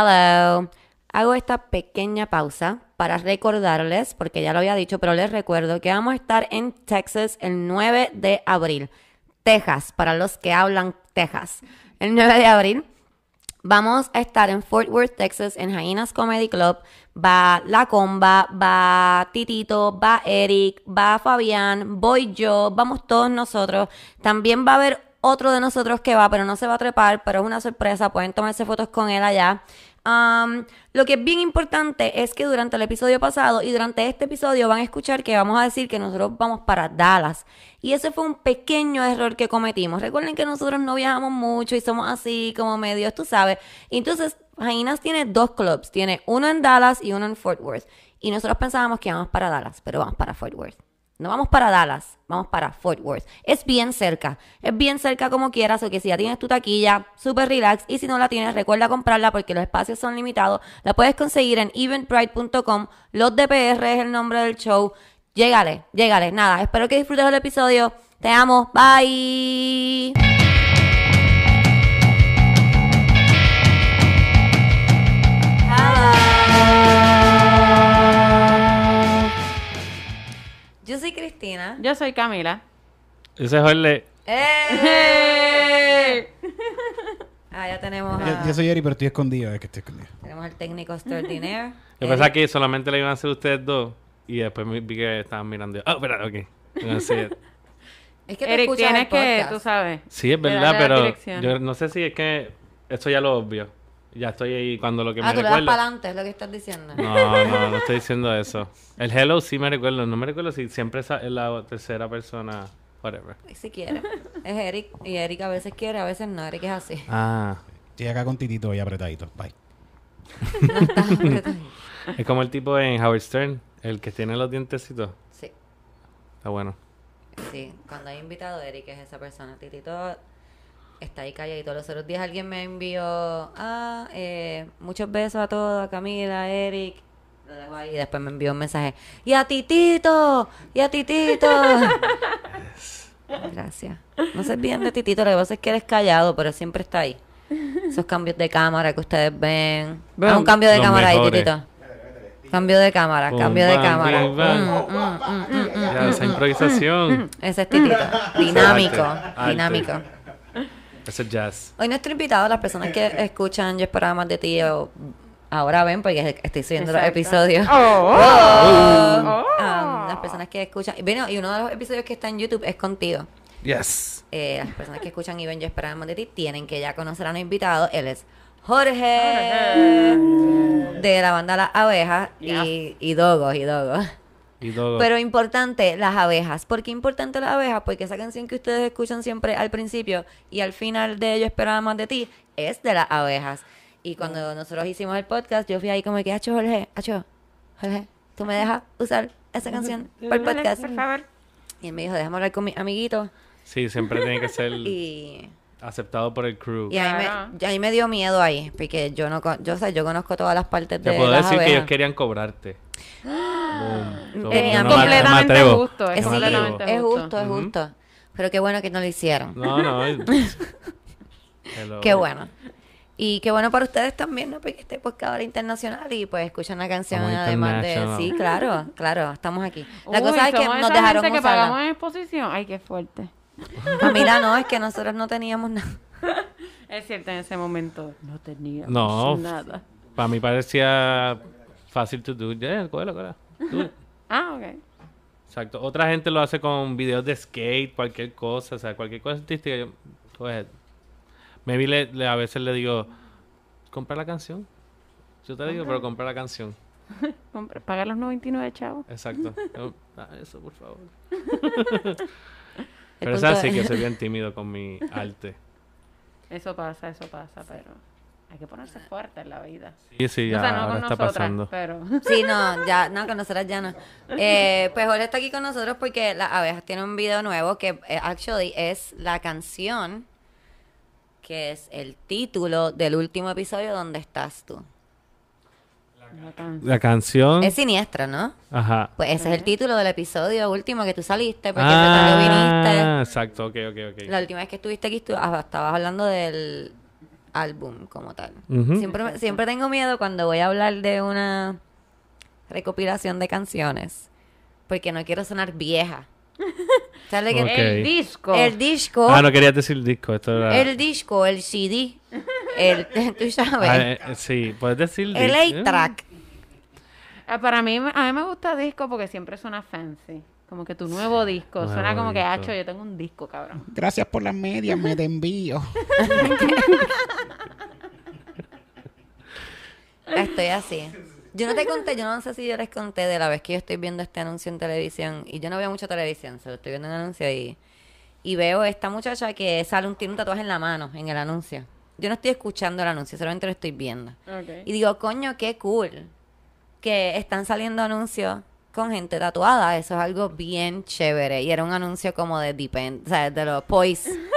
Hello. Hago esta pequeña pausa para recordarles, porque ya lo había dicho, pero les recuerdo que vamos a estar en Texas el 9 de abril. Texas, para los que hablan Texas. El 9 de abril vamos a estar en Fort Worth, Texas, en Jainas Comedy Club. Va La Comba, va Titito, va Eric, va Fabián, voy yo, vamos todos nosotros. También va a haber otro de nosotros que va, pero no se va a trepar, pero es una sorpresa. Pueden tomarse fotos con él allá. Um, lo que es bien importante es que durante el episodio pasado y durante este episodio van a escuchar que vamos a decir que nosotros vamos para Dallas. Y ese fue un pequeño error que cometimos. Recuerden que nosotros no viajamos mucho y somos así como medios, tú sabes. entonces, Jainas tiene dos clubs. Tiene uno en Dallas y uno en Fort Worth. Y nosotros pensábamos que íbamos para Dallas, pero vamos para Fort Worth. No vamos para Dallas, vamos para Fort Worth. Es bien cerca, es bien cerca como quieras, o que si ya tienes tu taquilla, súper relax, y si no la tienes, recuerda comprarla porque los espacios son limitados. La puedes conseguir en eventbrite.com. Los DPR es el nombre del show. Llégale, llégale. Nada, espero que disfrutes del episodio. Te amo. Bye. Yo soy Cristina. Yo soy Camila. Ese es Jorge. ¡Eh! Ah, ya tenemos Yo, a... yo soy Eri, pero estoy escondido. Es que estoy escondido. Tenemos al técnico extraordinaire. Yo pensaba que solamente le iban a hacer ustedes dos. Y después me vi que estaban mirando. Ah, espera, ok. Así es. Que te Eric, escuchas tienes el que, podcast. tú sabes. Sí, es verdad, la pero yo no sé si es que esto ya lo obvio. Ya estoy ahí cuando lo que Ah, me tú le das para adelante, es lo que estás diciendo. No, no, no estoy diciendo eso. El hello sí me recuerdo. No me recuerdo si siempre esa- es la tercera persona. Whatever. Si quiere. Es Eric. Y Eric a veces quiere, a veces no. Eric es así. Ah. Estoy acá con Titito y apretadito. Bye. No. Es como el tipo en Howard Stern. El que tiene los dientecitos. Sí, Está bueno. sí. Cuando hay invitado, Eric es esa persona. Titito está ahí calladito. Los otros días alguien me envió, ah, eh, muchos besos a todos, a Camila, a Eric. Lo dejo ahí y después me envió un mensaje. ¡Y a Titito! ¡Y a Titito! Gracias. No se bien de Titito, lo que pasa es que eres callado, pero siempre está ahí. Esos cambios de cámara que ustedes ven. Ven. Haz un cambio de cámara ahí. Titito. Cambio de cámara, cambio de cámara. bam. Mm, mm, mm. Ya, esa improvisación. Ese es Titito. Dinámico, Arte, arte. dinámico. Ese es jazz. Hoy nuestro invitado, las personas que escuchan Yo esperaba más de ti, o ahora ven porque estoy subiendo los Exacto. episodios. Oh, Oh. oh. Um, las personas que escuchan. y Bueno, y uno de los episodios que está en YouTube es contigo. Yes. Eh, las personas que escuchan y ven Yo esperaba más de ti tienen que ya conocer a un invitado. Él es Jorge, de la banda Las Abejas y, y Dogos y Dogos. Y todo. Pero importante, las abejas. ¿Por qué importante las abejas? Porque esa canción que ustedes escuchan siempre al principio y al final de Yo esperaba más de ti es de las abejas. Y cuando nosotros hicimos el podcast, yo fui ahí como que, Hacho Jorge, Hacho, Jorge, ¿tú me dejas usar esa canción para el podcast? Por favor. Y él me dijo, déjame hablar con mis amiguitos. Sí, siempre tiene que ser Y, aceptado por el crew. y ahí, me, ahí me dio miedo ahí, porque yo no yo, o sea, yo conozco todas las partes de Te puedo las decir que ellos querían cobrarte. Boom. So, Tenían no me completamente justo, es me Sí, completamente atrevo. es justo, es justo. Pero qué bueno que no lo hicieron. No, no. Qué bueno. Y qué bueno para ustedes también, ¿no? Porque este podcast ahora internacional y pues escuchan la canción además de... Sí, claro, claro, estamos aquí. La Uy, cosa es que nos dejaron que usarla. pagamos en exposición. Ay, qué fuerte. Ah, mira, no, es que nosotros no teníamos nada. Es cierto, en ese momento no teníamos No. nada. Para mí parecía fácil to do. Yeah, cógelo, cógelo. Do it. Ah, ok. Exacto. Otra gente lo hace con videos de skate, cualquier cosa, o sea, cualquier cosa artística. Yo, ahead. Maybe le, le- a veces le digo, compra la canción. Yo te digo, pero compra la canción. Paga los 99 chavos. Exacto. Yo, "Ah, eso, por favor. El Pero es punto así es- que soy bien tímido con mi arte. Eso pasa, eso pasa, pero hay que ponerse fuerte en la vida. Sí, sí, ya o sea, no ahora con está nosotras, pasando. pero... Sí, no, ya, no, con nosotras ya no. Eh, pues Jorge está aquí con nosotros porque Las Abejas tiene un video nuevo que eh, actually es la canción que es el título del último episodio donde estás tú. La canción. Es siniestra, ¿no? Ajá. Pues ese es el título del episodio último que tú saliste, porque ah, viniste. Ah, exacto, ok, ok, ok. La última vez que estuviste aquí, tú ah, estabas hablando del álbum como tal. Siempre, siempre tengo miedo cuando voy a hablar de una recopilación de canciones, porque no quiero sonar vieja. Ok. El disco. El disco, Ah, no querías decir disco. Esto era... el disco, el CD, el, tú sabes, Ah, eh, eh, sí, puedes decir el disco. 8-track. Ah, Para mí, a mí me gusta disco porque siempre suena fancy. Como que tu nuevo disco. Nuevo suena como que, disco. hacho, yo tengo un disco, cabrón. Gracias por las medias, me te envío. Estoy así. Yo no te conté, yo no sé si yo les conté de la vez que yo estoy viendo este anuncio en televisión. Y yo no veo mucho televisión, solo estoy viendo un anuncio y, y veo esta muchacha que sale un, tiene un tatuaje en la mano en el anuncio. Yo no estoy escuchando el anuncio, solamente lo estoy viendo. Y digo, coño, qué cool que están saliendo anuncios con gente tatuada. Eso es algo bien chévere. Y era un anuncio como de Depend, o sea, de los Poise.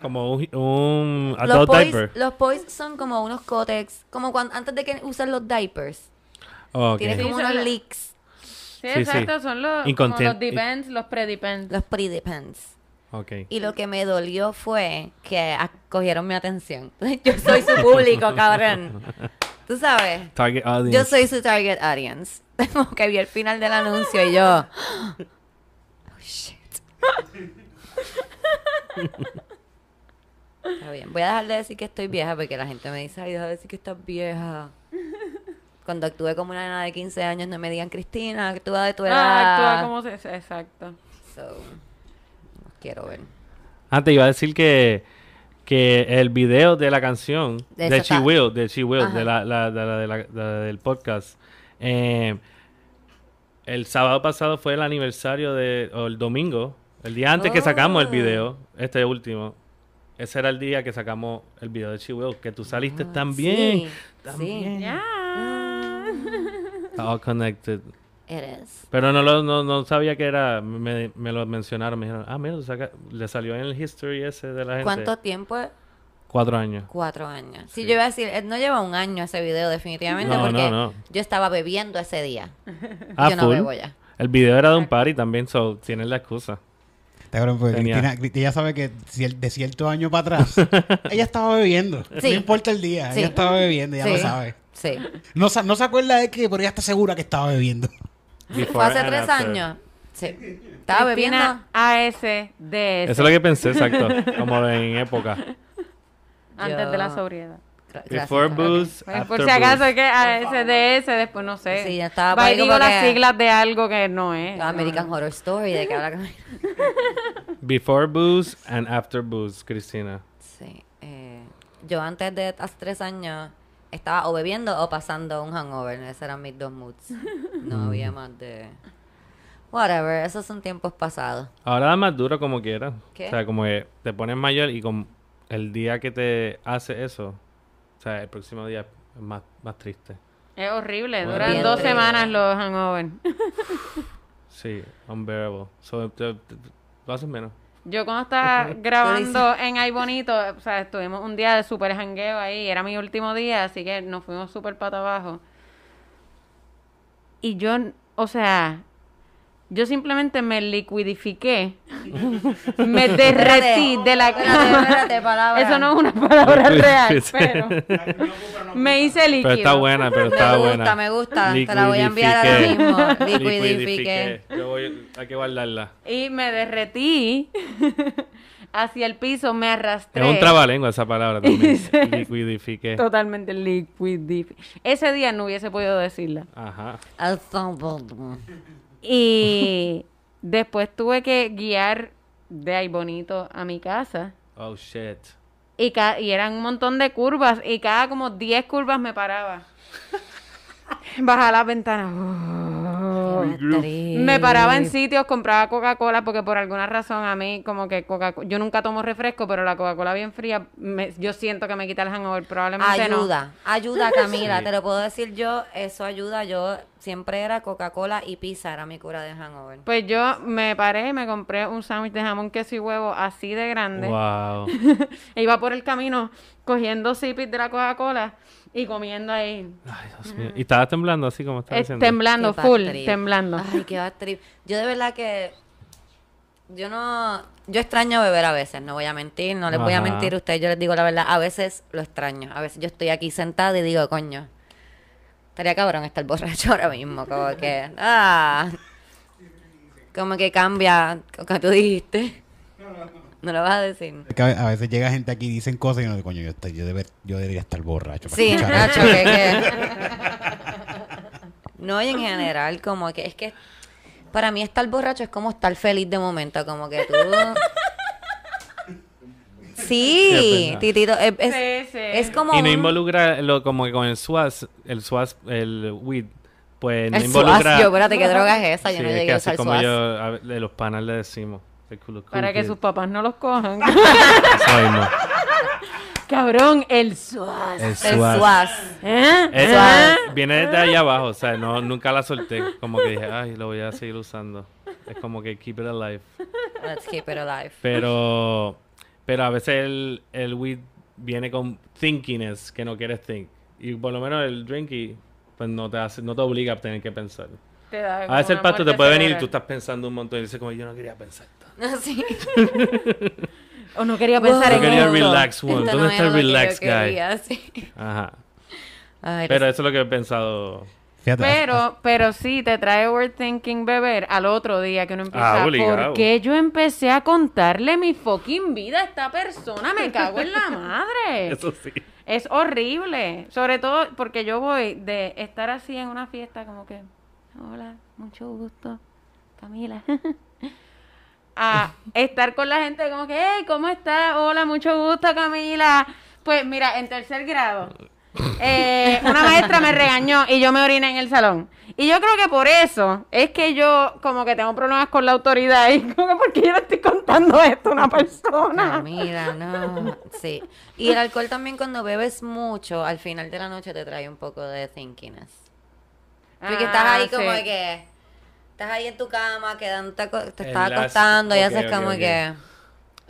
Como un, un Los adult Poise, diaper. los Poise son como unos cótex, como cuando antes de que usen los diapers. Oh, ok. Tiene Sí, como unos los- leaks, Sí, Sí, exacto. sí. Son los, como los depends, los pre-depends. los pre-depends. Y lo que me dolió fue que cogieron mi atención. Yo soy su público, cabrón. Tú sabes. Target audience. Yo soy su target audience. Como que vi el final del anuncio y yo. Oh, shit. Está bien. Voy a dejar de decir que estoy vieja porque la gente me dice, ay, deja de decir que estás vieja. Cuando actúe como una nena de 15 años, no me digan, Cristina, actúa de tu edad. Ah, actúa como se... Exacto. So, quiero ver. Ah, te iba a decir que, que el video de la canción De de, She. Will, de She Will, de la, la- de la- de la- de la- del podcast, eh, el sábado pasado fue el aniversario de, o el domingo, el día antes que sacamos el Oh. video, este último. Ese era el día que sacamos el video de She Will, que tú saliste Ah, también. sí, también. sí. Ya. All connected. It is. Pero no, lo, no, no sabía que era, me, me lo mencionaron, me dijeron, ah, mira, tú saca- le salió en el history ese de la gente. ¿Cuánto tiempo? Cuatro años. Cuatro años. Sí, Sí. yo iba a decir, eh, no lleva un año ese video definitivamente No, porque no, no. yo estaba bebiendo ese día. Ah, yo no full. bebo ya. El video era de un party también, so tienes la excusa. Está cabrón, porque Cristina, Cristina ya sabe que de cierto año para atrás, ella estaba bebiendo. Sí. No importa el día, Sí. ella estaba bebiendo, ya Sí. lo sabe. Sí. No, sa- no se acuerda de qué, pero ella está segura que estaba bebiendo. Fue Before hace tres after. años. Sí. Estaba bebiendo. ASDS. Eso es lo que pensé, exacto. Como en época. Antes de la Yo- sobriedad. Gra- gracias, Before booze, Pues, after por si acaso booze. es que ASDS, después no sé. Sí, ya estaba Va y digo como las que- siglas de algo que no es. American Horror Story, de que habla con... Before booze and after booze, Cristina. Sí. eh, yo antes de hace tres años estaba o bebiendo o pasando un hangover. Esos eran mis dos moods. No había más de... Whatever, esos son tiempos pasados. Ahora da más duro como quieras. ¿Qué? O sea, como que te pones mayor y con el día que te hace eso, o sea, el próximo día es más, más triste. Es horrible. Bueno. Duran dos horrible. semanas los hangover. Sí, unbearable. So, te- te- lo haces menos. Yo cuando estaba grabando en Ay Bonito, o sea, estuvimos un día de súper jangueo ahí, era mi último día, así que nos fuimos súper pata abajo. Y yo, o sea, yo simplemente me liquidifiqué, me derretí de la cama. espérate, palabra. Eso no es una palabra real, pero me hice líquido. Pero está buena, pero Me está gusta, buena. me gusta. Te la voy a enviar ahora mismo. Liquidifiqué. Yo voy, hay que guardarla. Y me derretí hacia el piso, me arrastré. Es un trabalengua esa palabra también. Liquidifiqué. Totalmente liquidifiqué. Ese día no hubiese podido decirla. Ajá. Y después tuve que guiar de ahí bonito a mi casa. Oh, shit. Y, ca- y eran un montón de curvas. Y cada como 10 curvas me paraba. Baja la ventana. Me paraba en sitios, compraba Coca-Cola porque por alguna razón a mí como que Coca yo nunca tomo refresco, pero la Coca-Cola bien fría, me- yo siento que me quita el hangover, probablemente no. Ayuda, ayuda Camila, Sí. te lo puedo decir yo, eso ayuda, yo siempre era Coca-Cola y pizza, era mi cura de hangover. Pues yo me paré, me compré un sándwich de jamón, queso y huevo así de grande. Wow. E iba por el camino cogiendo sipis de la Coca-Cola y comiendo ahí. Ay, Dios mío. Y estabas temblando así como estaba Eh, diciendo. temblando, Qué full, trip. temblando. Ay, qué bad trip. Yo de verdad que yo no, yo extraño beber a veces, no voy a mentir, no les voy a mentir a ustedes, yo les digo la verdad, a veces lo extraño, a veces yo estoy aquí sentada y digo, coño, estaría cabrón estar borracho ahora mismo, como que, ah, como que cambia, como que tú dijiste, no lo vas a decir. Es que a veces llega gente aquí y dicen cosas y uno dice, coño, yo, estoy- yo, deber- yo debería estar borracho. para Sí, escuchar Nacho, eso". que, que- No, y en general, como que es que para mí estar borracho es como estar feliz de momento, como que tú... Sí, es. Titito, es, es, Sí, sí. es como Y no un- involucra lo, como que con el swaz, el swaz, el weed, pues no el involucra... swaz. Yo, espérate, ¿qué droga es esa? Yo Sí, no es llegué que a así usar como swaz. yo, a de los panas le decimos. El Para que sus papás no los cojan. Cabrón, el suaz. El El swaz. swaz. ¿Eh? Es- ¿Eh? viene desde allá abajo, o sea, no, nunca la solté. Como que dije, ay, lo voy a seguir usando. Es como que keep it alive. Let's keep it alive. Pero, pero a veces el, el weed viene con thinkiness que no quieres think. Y por lo menos el drinky, pues no te hace, no te obliga a tener que pensar. Te da A veces el pasto te puede venir y tú estás pensando un montón y dices como yo no quería pensar. Tanto". Sí. O no quería pensar en quería relax one. ¿Dónde no está el relax guy? quería, sí. Ajá. Ay, Pero eso es lo que he pensado. Fíjate, Pero, pero sí, te trae overthinking beber al otro día que uno empieza. Ah, obligado. ¿Por qué yo empecé a contarle mi fucking vida a esta persona? Me cago en la madre. Eso sí. Es horrible. Sobre todo porque yo voy de estar así en una fiesta como que, hola, mucho gusto, Camila. A estar con la gente como que, hey, ¿cómo estás? Hola, mucho gusto, Camila. Pues mira, en tercer grado, eh, una maestra me regañó y yo me oriné en el salón. Y yo creo que por eso es que yo como que tengo problemas con la autoridad y como que porque yo le estoy contando esto a una persona. Ah, mira, no. Sí. Y el alcohol también cuando bebes mucho, al final de la noche te trae un poco de thinkiness. Porque estás Ah, ahí como sí. que... Estás ahí en tu cama, quedando, te, te estás las- acostando y haces ok, como ok. que...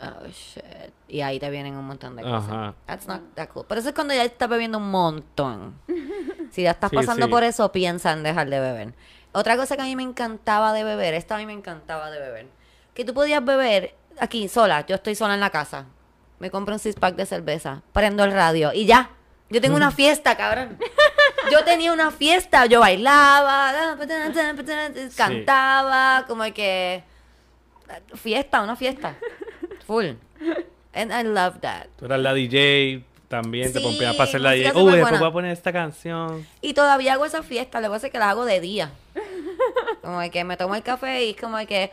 Oh, shit. Y ahí te vienen un montón de cosas. Ajá. That's not that cool. Pero eso es cuando ya estás bebiendo un montón. Si ya estás Sí, pasando sí. por eso, piensa en dejar de beber. Otra cosa que a mí me encantaba de beber, esta a mí me encantaba de beber, que tú podías beber aquí sola, yo estoy sola en la casa, me compro un six pack de cerveza, prendo el radio y ya, yo tengo una fiesta, cabrón. Yo tenía una fiesta, yo bailaba, cantaba, como que fiesta, una fiesta, full. And I love that. Tú eras la DJ, también te Sí, pompeabas para hacer la DJ. Uy, después voy a poner esta canción. Y todavía hago esa fiesta, lo que pasa es que la hago de día. Como que me tomo el café y como que...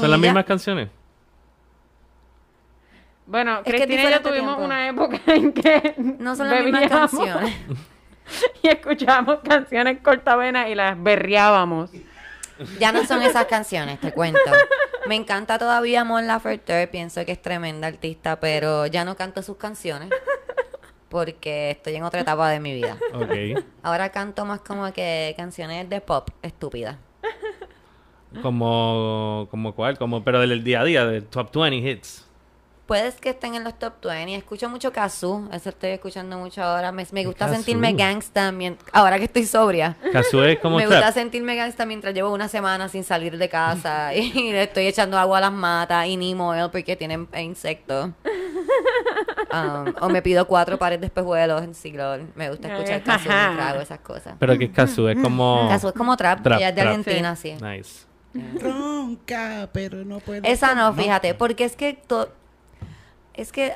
¿Son las mismas canciones? Bueno, Es Cristina y yo tuvimos tiempo. una época en que No son las mismas bebíamos canciones. y escuchábamos canciones cortavenas y las berreábamos. Ya no son esas canciones, te cuento. Me encanta todavía Mon Laferte, pienso que es tremenda artista, pero ya no canto sus canciones porque estoy en otra etapa de mi vida. Ahora canto más como que canciones de pop estúpidas. Como, como cuál, como, pero del día a día, del top 20 hits. Puedes que estén en los top 20. Escucho mucho Kazoo. Eso estoy escuchando mucho ahora. Me, me gusta Kazoo? sentirme gangsta mien- ahora que estoy sobria. Kazoo es como me gusta sentirme gangsta mientras llevo una semana sin salir de casa y le estoy echando agua a las matas y neem oil porque tienen insectos. Um, o me pido cuatro pares de espejuelos en siglo. Me gusta escuchar Kazoo mientras hago esas cosas. Pero que es Kazoo, es como... Kazoo es como trap. Trap, ella es de trap. Argentina, sí. Nice. Ronca, pero no puedo. Esa no, fíjate, porque es que... to- es que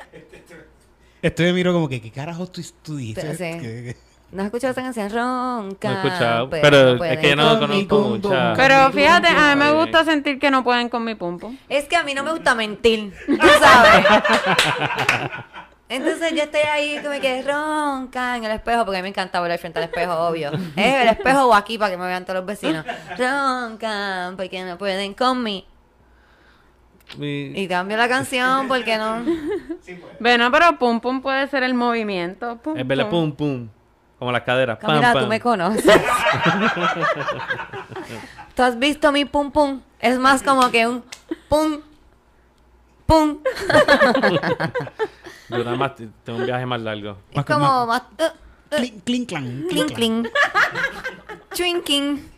Esto me miro como que, ¿qué carajos tú, tú dices? Sí. No has escuchado esa canción ronca. No he escuchado, pero pero no es que no con mi conozco mucha... Pero fíjate, a mí me gusta sentir que no pueden con mi pum pum. Es que a mí no me gusta mentir, tú sabes. Entonces yo estoy ahí que ronca en el espejo, porque a mí me encanta volar frente al espejo, obvio. Es el espejo o aquí para que me vean todos los vecinos. Ronca, porque no pueden con mí. Mi- Y cambio la canción porque no. Bueno, pero pum pum puede ser el movimiento. Pum, Es verdad, pum, pum. Como las caderas. Pam, Camila, tú me conoces. ¿Tú has visto mi pum pum? Es más como que un pum, pum. Yo nada más tengo un viaje más largo. Es Más como más... uh, uh, Clink, clink, clan, clink, clink. Twinking.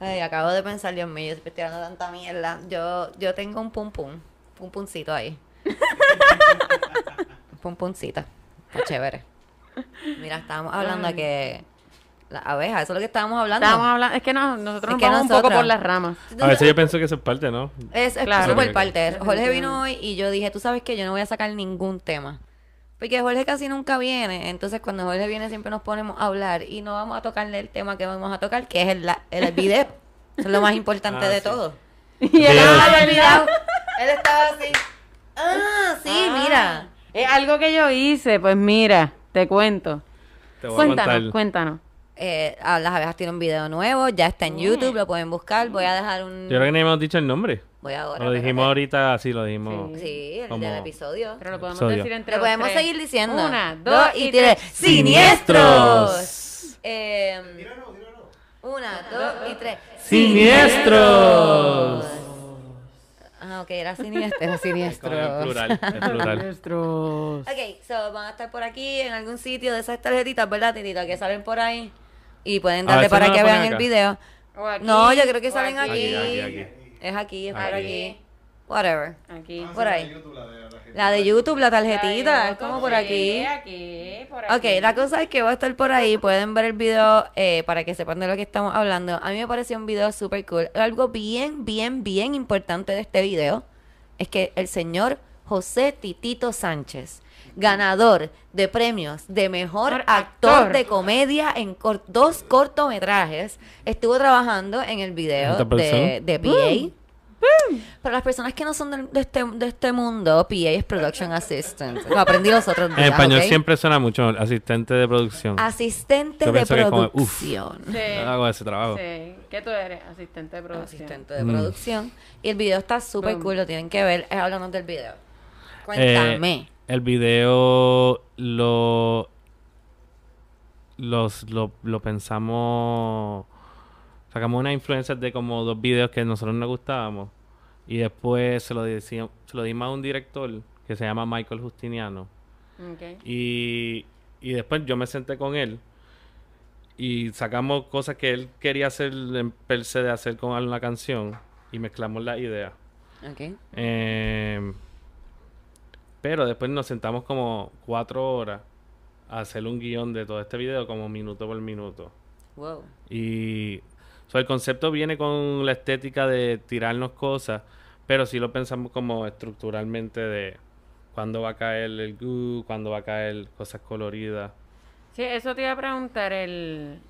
Ay, acabo de pensar, Dios mío, yo estoy tirando tanta mierda. Yo, yo tengo un pum pum, pum pumcito ahí. pum. Está chévere. Mira, estábamos hablando de que la abeja, eso es lo que estábamos hablando. Estábamos hablando, es que no, nosotros Es nos que vamos un poco por las ramas. A veces yo pienso que eso es parte, ¿no? Es, es Claro. súper parte. Jorge vino hoy y yo dije, tú sabes que yo no voy a sacar ningún tema. Porque Jorge casi nunca viene. Entonces cuando Jorge viene siempre nos ponemos a hablar y no vamos a tocarle el tema que vamos a tocar, que es el, la- el video. Eso es lo más importante Ah, de sí. todo. Y él olvidado. Él estaba así. Ah, sí, Ah, mira. Es algo que yo hice, pues mira, te cuento. Te voy a Cuéntanos, contar. cuéntanos. Eh, las abejas tienen un video nuevo, ya está en YouTube, lo pueden buscar. Voy a dejar un... Yo creo que ni hemos dicho el nombre. Voy ahora. Lo dijimos espérate. ahorita, así lo dijimos. Sí, el como- del episodio. Pero lo podemos Episodio. decir entre Lo los podemos tres. seguir diciendo. Una, dos y tres. ¡Siniestros! Eh, una, dos y tres. ¡Siniestros! Ah, ok, era siniestro. Era siniestro. el plural, el plural. Nuestros. Ok, so van a estar por aquí en algún sitio de esas tarjetitas, ¿verdad, Titita? Que salen por ahí. Y pueden darle para no que vean el video. O aquí, No, yo creo que o salen aquí. Aquí, aquí, aquí. Es aquí, es por Aquí. Whatever. Aquí. Por ahí. La de YouTube, la tarjetita, es como por Sí, aquí. aquí, por aquí. Ok, la cosa es que va a estar por ahí. Pueden ver el video eh, para que sepan de lo que estamos hablando. A mí me pareció un video súper cool. Algo bien, bien, bien importante de este video es que el señor José Titito Sánchez, ganador de premios de mejor actor, actor. de comedia en cor- dos cortometrajes, estuvo trabajando en el video ¿Esta de, PA. Para las personas que no son de, este, de este mundo, PA es Production Assistant. Lo aprendí los otros días. En español siempre suena mucho asistente de producción. Asistente Yo de como, producción. Sí. Hago ese trabajo. Sí. ¿Qué tú eres? Asistente de producción. Asistente de Mm. producción. Y el video está súper cool, lo tienen que ver. Es hablando del video. Eh, Cuéntame. el video lo, los, lo, lo pensamos. Sacamos una influencia de como dos videos que a nosotros nos gustábamos. Y después se lo, decíamos, se lo dimos a un director que se llama Michael Justiniano. Ok. Y, y después yo me senté con él y sacamos cosas que él quería hacer en per se de hacer con una canción y mezclamos la idea. Ok. Eh, pero después nos sentamos como cuatro horas a hacer un guion de todo este video como minuto por minuto. Wow. Y so, el concepto viene con la estética de tirarnos cosas, pero sí lo pensamos como estructuralmente de cuándo va a caer el goo, cuándo va a caer cosas coloridas. Sí, eso te iba a preguntar, el,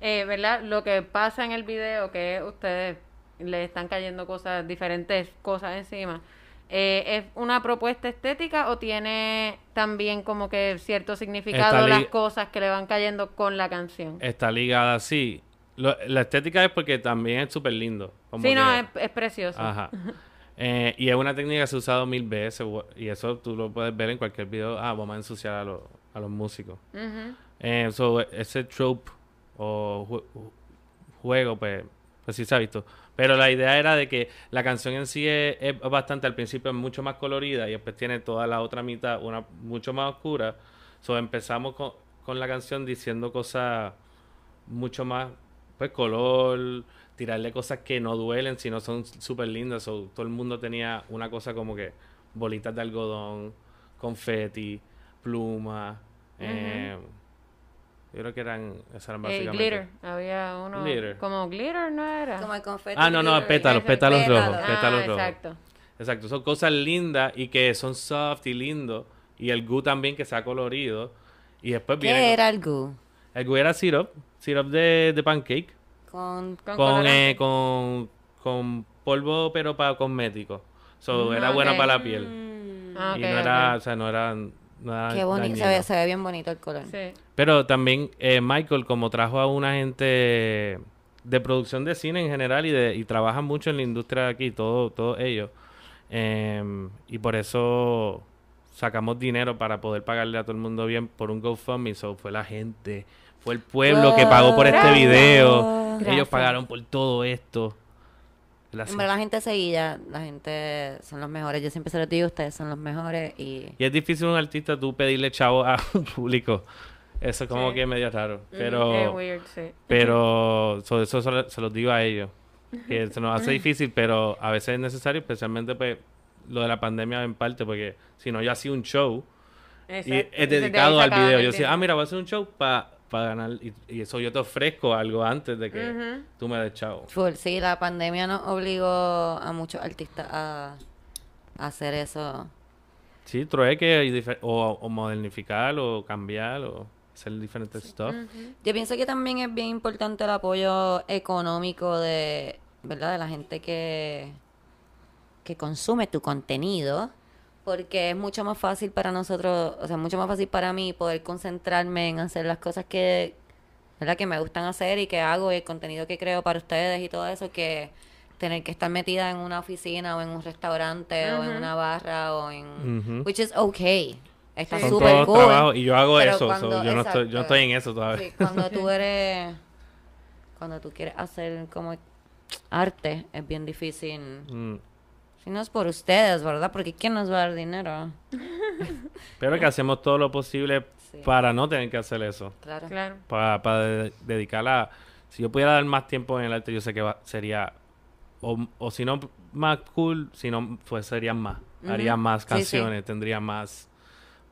eh, ¿verdad? Lo que pasa en el video, que ustedes le están cayendo cosas, diferentes cosas encima, eh, ¿es una propuesta estética o tiene también como que cierto significado las cosas que le van cayendo con la canción? Está ligada. Lo- la estética es porque también es súper lindo. como Sí, no, es, es precioso. Ajá. Eh, y es una técnica que se ha usado mil veces y eso tú lo puedes ver en cualquier video. Ah, vamos a ensuciar a, los a los músicos. Eh, so, ese trope o jue- ju- juego, pues, pues sí se ha visto. Pero la idea era de que la canción en sí es, es bastante, al principio es mucho más colorida y después tiene toda la otra mitad, una mucho más oscura. So, empezamos con, con la canción diciendo cosas mucho más, pues, color, tirarle cosas que no duelen, sino son súper lindas. So, todo el mundo tenía una cosa como que bolitas de algodón, confeti, plumas. eh, yo creo que eran, esas eran Eh, básicamente. glitter, había uno Glitter. como glitter, ¿no era? Como el confeti. Ah, no, no, glitter, pétalos, pétalos rojos, pétalos. pétalos ah, rojos. exacto. Exacto, son cosas lindas y que son soft y lindo. Y el goo también que sea colorido. Y después viene. ¿Qué era el goo? El goo era syrup, syrup de, de pancake. Con... Con, Con, eh, con, con polvo, pero para cosmético. So, Mm, era bueno para la piel. Mm, Ah, y no era, o sea, no era. Era Qué bonito, se ve, se ve bien bonito el color. Sí. Pero también eh, Michael, como trajo a una gente de producción de cine en general y, de, y trabaja mucho en la industria de aquí, todo, todos ellos. em, y por eso sacamos dinero para poder pagarle a todo el mundo bien por un GoFundMe. So fue la gente, fue el pueblo que pagó por este Gracias. video. Ellos pagaron por todo esto. Gracias. En verdad la gente seguilla, la gente son los mejores. Yo siempre se los digo, ustedes son los mejores y... Y es difícil un artista tú pedirle chavo a un público. Eso es como Sí. que medio raro. Es Pero, weird, sí. pero so- eso se lo, se los digo a ellos. Que se nos hace difícil, pero a veces es necesario, especialmente pues, lo de la pandemia en parte, porque si no, yo hacía un show y es dedicado al video. Yo decía, ah, mira, voy a hacer un show para ganar. Y, y eso yo te ofrezco algo antes de que Ujú. tú me des chavo. Full, sí, la pandemia nos obligó a muchos artistas a, a hacer eso. Sí, trueque o, o modernificar o cambiar o hacer diferentes stuff. Yo pienso que también es bien importante el apoyo económico de, ¿verdad? De la gente que, que consume tu contenido, porque es mucho más fácil para nosotros, o sea, mucho más fácil para mí poder concentrarme en hacer las cosas que, ¿verdad? Que me gustan hacer y que hago y el contenido que creo para ustedes y todo eso que tener que estar metida en una oficina o en un restaurante o en una barra o en which is okay. Está súper cool. trabajos y yo hago eso. so, cuando- yo, no estoy, yo no estoy en eso todavía. Sí, cuando tú eres. Cuando tú quieres hacer como arte, es bien difícil. Mm. Si no es por ustedes, ¿verdad? Porque ¿quién nos va a dar dinero? Pero que hacemos todo lo posible Sí. para no tener que hacer eso. Claro. Claro. Para, para de- dedicarla. Si yo pudiera dar más tiempo en el arte, yo sé que va- sería. O, o si no, más cool, si no, pues serían más. Haría más Sí, sí. canciones, tendría más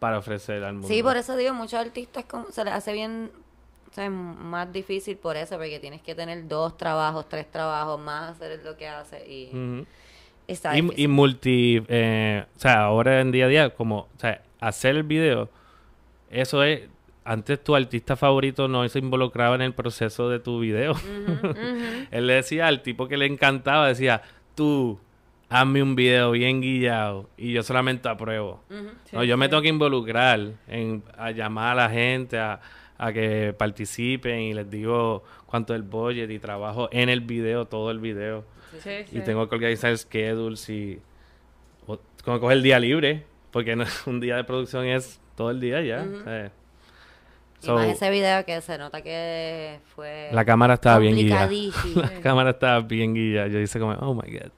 para ofrecer al mundo. Sí, por eso digo, muchos artistas como- se les hace bien. o sea, más difícil por eso, porque tienes que tener dos trabajos, tres trabajos más, hacer lo que hace y. está Y, multi, eh, o sea, ahora en día a día, como, o sea, hacer el video, eso es, antes tu artista favorito no se involucraba en el proceso de tu video. Él le decía al tipo que le encantaba, decía, tú, hazme un video bien guillado y yo solamente apruebo. no, yo me tengo que involucrar en a llamar a la gente a, a que participen y les digo cuánto es el budget y trabajo en el video, todo el video. Sí, Y tengo que organizar schedules y o- como coger el día libre, porque no, un día de producción es todo el día ya. eh. Y So, más ese video que se nota que fue. la cámara estaba bien complicadísimo. La cámara estaba bien guiada. Yo hice como, oh my god.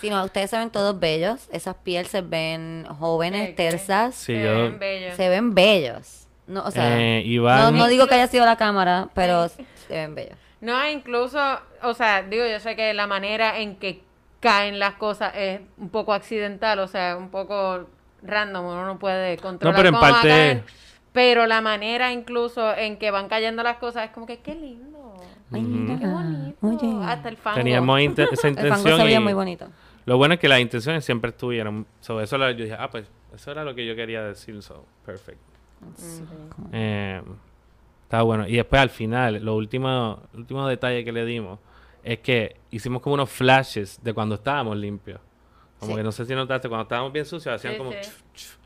Si no, ustedes se ven todos bellos. Esas pieles se ven jóvenes, tersas. Sí, Se yo. ven bellos. Se ven bellos. No, o sea, eh, no, Iván. no digo que haya sido la cámara, pero se ven bellos. No, incluso, o sea, digo, yo sé que la manera en que caen las cosas es un poco accidental, o sea, un poco random, uno no puede controlar pero en cómo va a parte- caer, pero la manera incluso en que van cayendo las cosas es como que qué lindo, Ay, mira, qué bonito, Oye, hasta el fango. Teníamos esa el fango intención. se veía y muy bonito. Lo bueno es que las intenciones siempre estuvieron. So, eso lo- yo dije, ah, pues eso era lo que yo quería decir. So, perfect. Eh, estaba bueno. Y después al final, lo último, el último detalle que le dimos es que hicimos como unos flashes de cuando estábamos limpios. Como Sí. que no sé si notaste, cuando estábamos bien sucios hacían Sí, como... sí. chuf, chuf.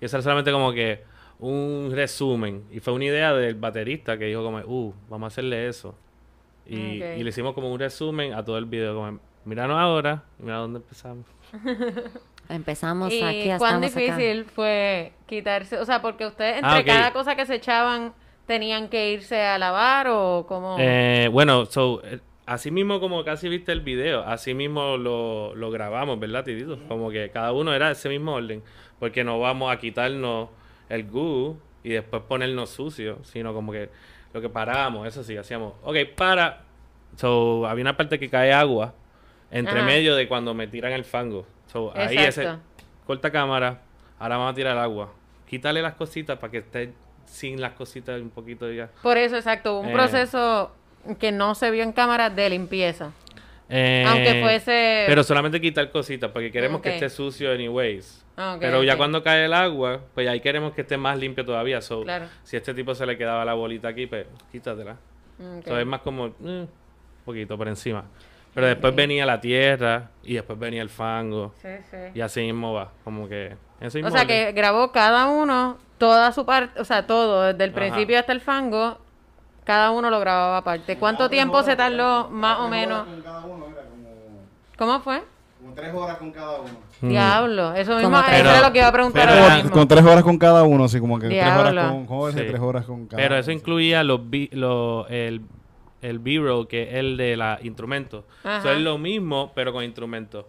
y eso era solamente como que un resumen. Y fue una idea del baterista que dijo como, uh, vamos a hacerle eso. Y, le hicimos como un resumen a todo el video. Como, míranos ahora, mira dónde empezamos. Empezamos ¿Y aquí, cuán acá. difícil fue quitarse? O sea, porque ustedes entre Ah, ok. cada cosa que se echaban tenían que irse a lavar o como... Eh, bueno, so, eh, así mismo como casi viste el video, así mismo lo, lo grabamos, ¿verdad, Titito? Como que cada uno era ese mismo orden, porque no vamos a quitarnos el goo y después ponernos sucio, sino como que lo que parábamos, eso sí, hacíamos, ok, para. So, había una parte que cae agua entre Ajá. medio de cuando me tiran el fango. So, ahí ese, corta cámara, ahora vamos a tirar agua. Quítale las cositas para que esté sin las cositas un poquito ya. Por eso, exacto, un Eh. proceso que no se vio en cámara de limpieza. Eh, Aunque fuese... Pero solamente quitar cositas, porque queremos que esté sucio anyways. Ah, ok, pero ya cuando cae el agua, pues ahí queremos que esté más limpio todavía. So, Claro. Si a este tipo se le quedaba la bolita aquí, pues quítatela. So, es más como eh, un poquito por encima. Pero después venía la tierra y después venía el fango. Sí, sí. Y así mismo va. Como que... O sea que grabó cada uno, toda su parte, o sea, todo, desde el Ajá. principio hasta el fango, cada uno lo grababa aparte. ¿Cuánto tiempo se tardó más o menos? Con cada uno, era como, ¿Cómo fue? como tres horas con cada uno. Mm. Diablo, eso mismo, tres era lo que iba a preguntar Pero- ahora Con, mismo. con tres horas con cada uno, así como que Diablo. tres horas con, ¿cómo decir? Sí. Tres horas con cada Pero uno. eso incluía los bi- lo- el, el B-roll, que es el de los instrumentos. Eso es lo mismo, pero con instrumentos.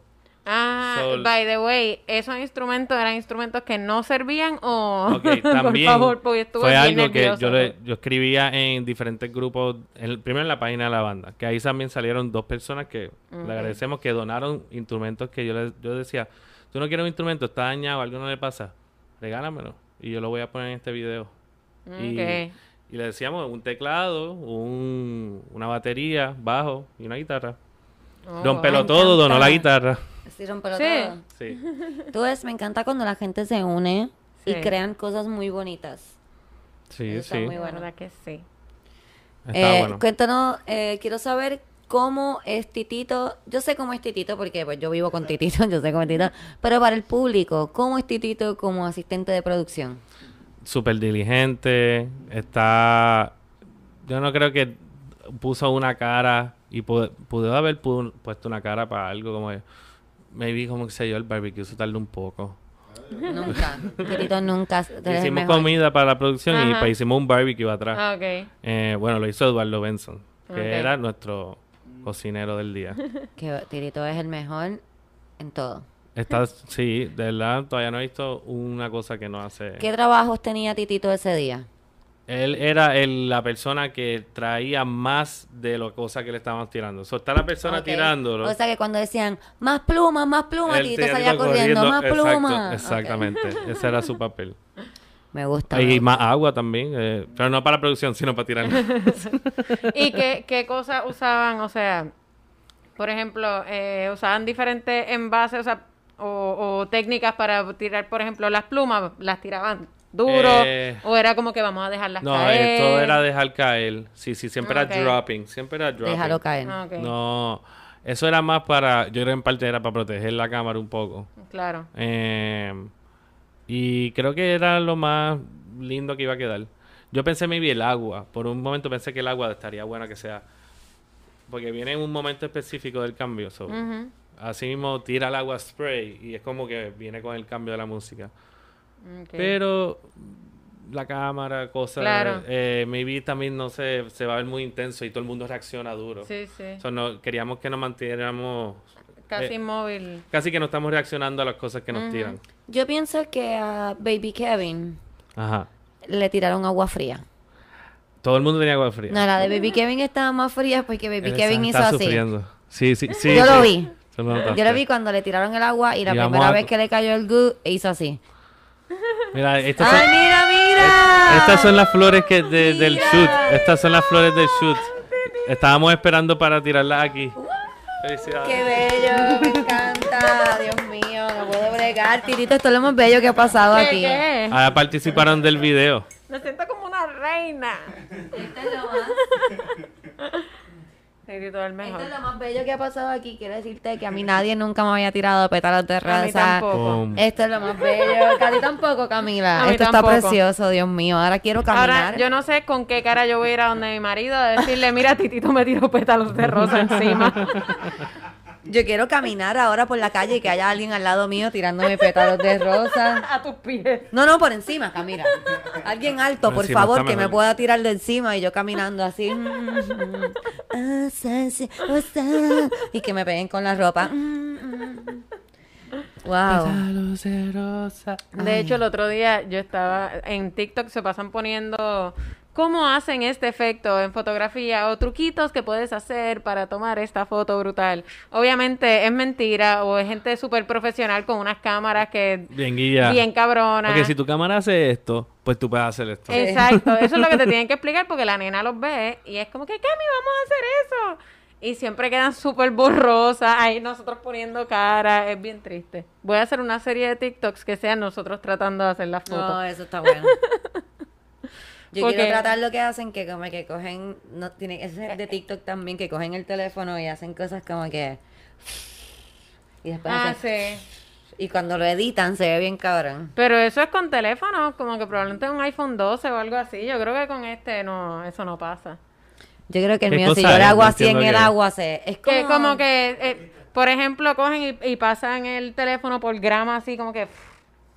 Ah, by the way, esos instrumentos eran instrumentos que no servían o Ok, también por favor, porque estuve fue bien algo que yo, le- yo escribía en diferentes grupos, en- primero en la página de la banda, que ahí también salieron dos personas que le agradecemos que donaron instrumentos que yo les yo decía, tú no quieres un instrumento, está dañado, algo no le pasa, regálamelo y yo lo voy a poner en este video. Y, Ok. y le decíamos un teclado, un- una batería, bajo y una guitarra. Oh. Don me Pelotodo donó la guitarra. Sí, rompelo Sí. todo. Sí. Tú ves, me encanta cuando la gente se une y Sí. crean cosas muy bonitas. Sí, Eso está sí. muy La bueno. verdad que sí. Está Eh, bueno. Cuéntanos, eh, quiero saber cómo es Titito. Yo sé cómo es Titito porque pues, yo vivo con Titito, yo sé cómo es Titito. Pero para el público, ¿cómo es Titito como asistente de producción? súper diligente, está... Yo no creo que puso una cara y pu- pudo haber pu- puesto una cara para algo como... Maybe como que se yo el barbecue se tardó un poco. Nunca. Titito nunca. Hicimos mejor. comida para la producción y Ajá. pues, hicimos un barbecue atrás. Ah, ok. Eh, bueno, lo hizo Eduardo Benson, que Ok. era nuestro cocinero del día. Que Titito es el mejor en todo. Está, sí, de verdad, todavía no he visto una cosa que no hace. ¿Qué trabajos tenía Titito ese día? Él era el- la persona que traía más de la cosa que le estábamos tirando. So, está la persona Ok. tirándolo. O sea que cuando decían, más plumas, más plumas, tenía salía Tito corriendo, más plumas. Exactamente, ese era su papel. Me gusta. me Y gusta. más agua también, eh, pero no para la producción, sino para tirar. ¿Y qué, qué cosas usaban? O sea, por ejemplo, eh, usaban diferentes envases o, sea, o, o técnicas para tirar, por ejemplo, las plumas, las tiraban duro Eh, o era como que vamos a dejarlas no, caer. eh, todo era dejar caer. Sí, sí, siempre era dropping, siempre era dropping. Déjalo caer. Ah, ok. No, eso era más para, yo creo en parte era para proteger la cámara un poco. Claro. Eh, y creo que era lo más lindo que iba a quedar. Yo pensé maybe el agua. Por un momento pensé que el agua estaría buena que sea. Porque viene en un momento específico del cambio. so. Así mismo tira el agua spray y es como que viene con el cambio de la música. Pero la cámara, cosas, Claro. eh, maybe también no sé, se va a ver muy intenso y todo el mundo reacciona duro. Sí, sí. So, no, queríamos que nos mantuviéramos Casi eh, inmóvil. casi que no estamos reaccionando a las cosas que nos tiran. Yo pienso que a Baby Kevin Ajá. le tiraron agua fría. Todo el mundo tenía agua fría. No, la de Baby Kevin estaba más fría porque Baby Kevin hizo está así. sufriendo. Sí, sí, sí. Yo sí. lo vi. Yo lo vi cuando le tiraron el agua y la Y primera a- vez que le cayó el goo hizo así. Mira, estas ¡Ay, son, mira, mira! estas son las flores que de- del shoot. Estas son las flores del shoot. Estábamos esperando para tirarlas aquí. Felicidades. ¡Qué bello! Me encanta. Dios mío, no puedo bregar. Titito, esto es lo más bello que ha pasado ¿Qué, aquí. qué? Ah, participaron del video. Me siento como una reina. Esto es lo más- Sí, todo el mejor. Esto es lo más bello que ha pasado aquí. Quiero decirte que a mí nadie nunca me había tirado pétalos de A mí rosa. tampoco. Esto es lo más bello. Que a ti tampoco, Camila. A mí Esto tampoco. está precioso, Dios mío. Ahora quiero caminar. Ahora, yo no sé con qué cara yo voy a ir a donde mi marido a decirle, mira, Titito me tiró pétalos de rosa encima. Yo quiero caminar ahora por la calle y que haya alguien al lado mío tirándome pétalos de rosa. a tus pies. No, no, por encima, Camila. Alguien alto, Por por encima favor, que me pueda tirar de encima y yo caminando así. Sí, sí, sí. Y que me peguen con la ropa. Wow. Pétalos de rosa. De hecho, el otro día yo estaba en TikTok, se pasan poniendo cómo hacen este efecto en fotografía o truquitos que puedes hacer para tomar esta foto brutal. Obviamente es mentira o es gente súper profesional con unas cámaras que Bien, guía. bien cabronas. Porque si tu cámara hace esto, pues tú puedes hacer esto. Exacto, eso es lo que te tienen que explicar porque la nena los ve y es como que, Cami, vamos a hacer eso. Y siempre quedan súper borrosas, ahí nosotros poniendo cara, es bien triste. Voy a hacer una serie de TikToks que sean nosotros tratando de hacer las fotos. No, eso está bueno. Yo Porque- quiero tratar lo que hacen, que como que cogen, no tiene, ese es de TikTok también, que cogen el teléfono y hacen cosas como que y después Ah, hacen- sí. y cuando lo editan se ve bien cabrón. Pero eso es con teléfono, como que probablemente un iPhone 12 o algo así. Yo creo que con este no, eso no pasa. Yo creo que el ¿Qué mío, si yo le es? hago así en el agua, se, es como, Que como que, eh, por ejemplo, cogen y, y pasan el teléfono por grama así como que...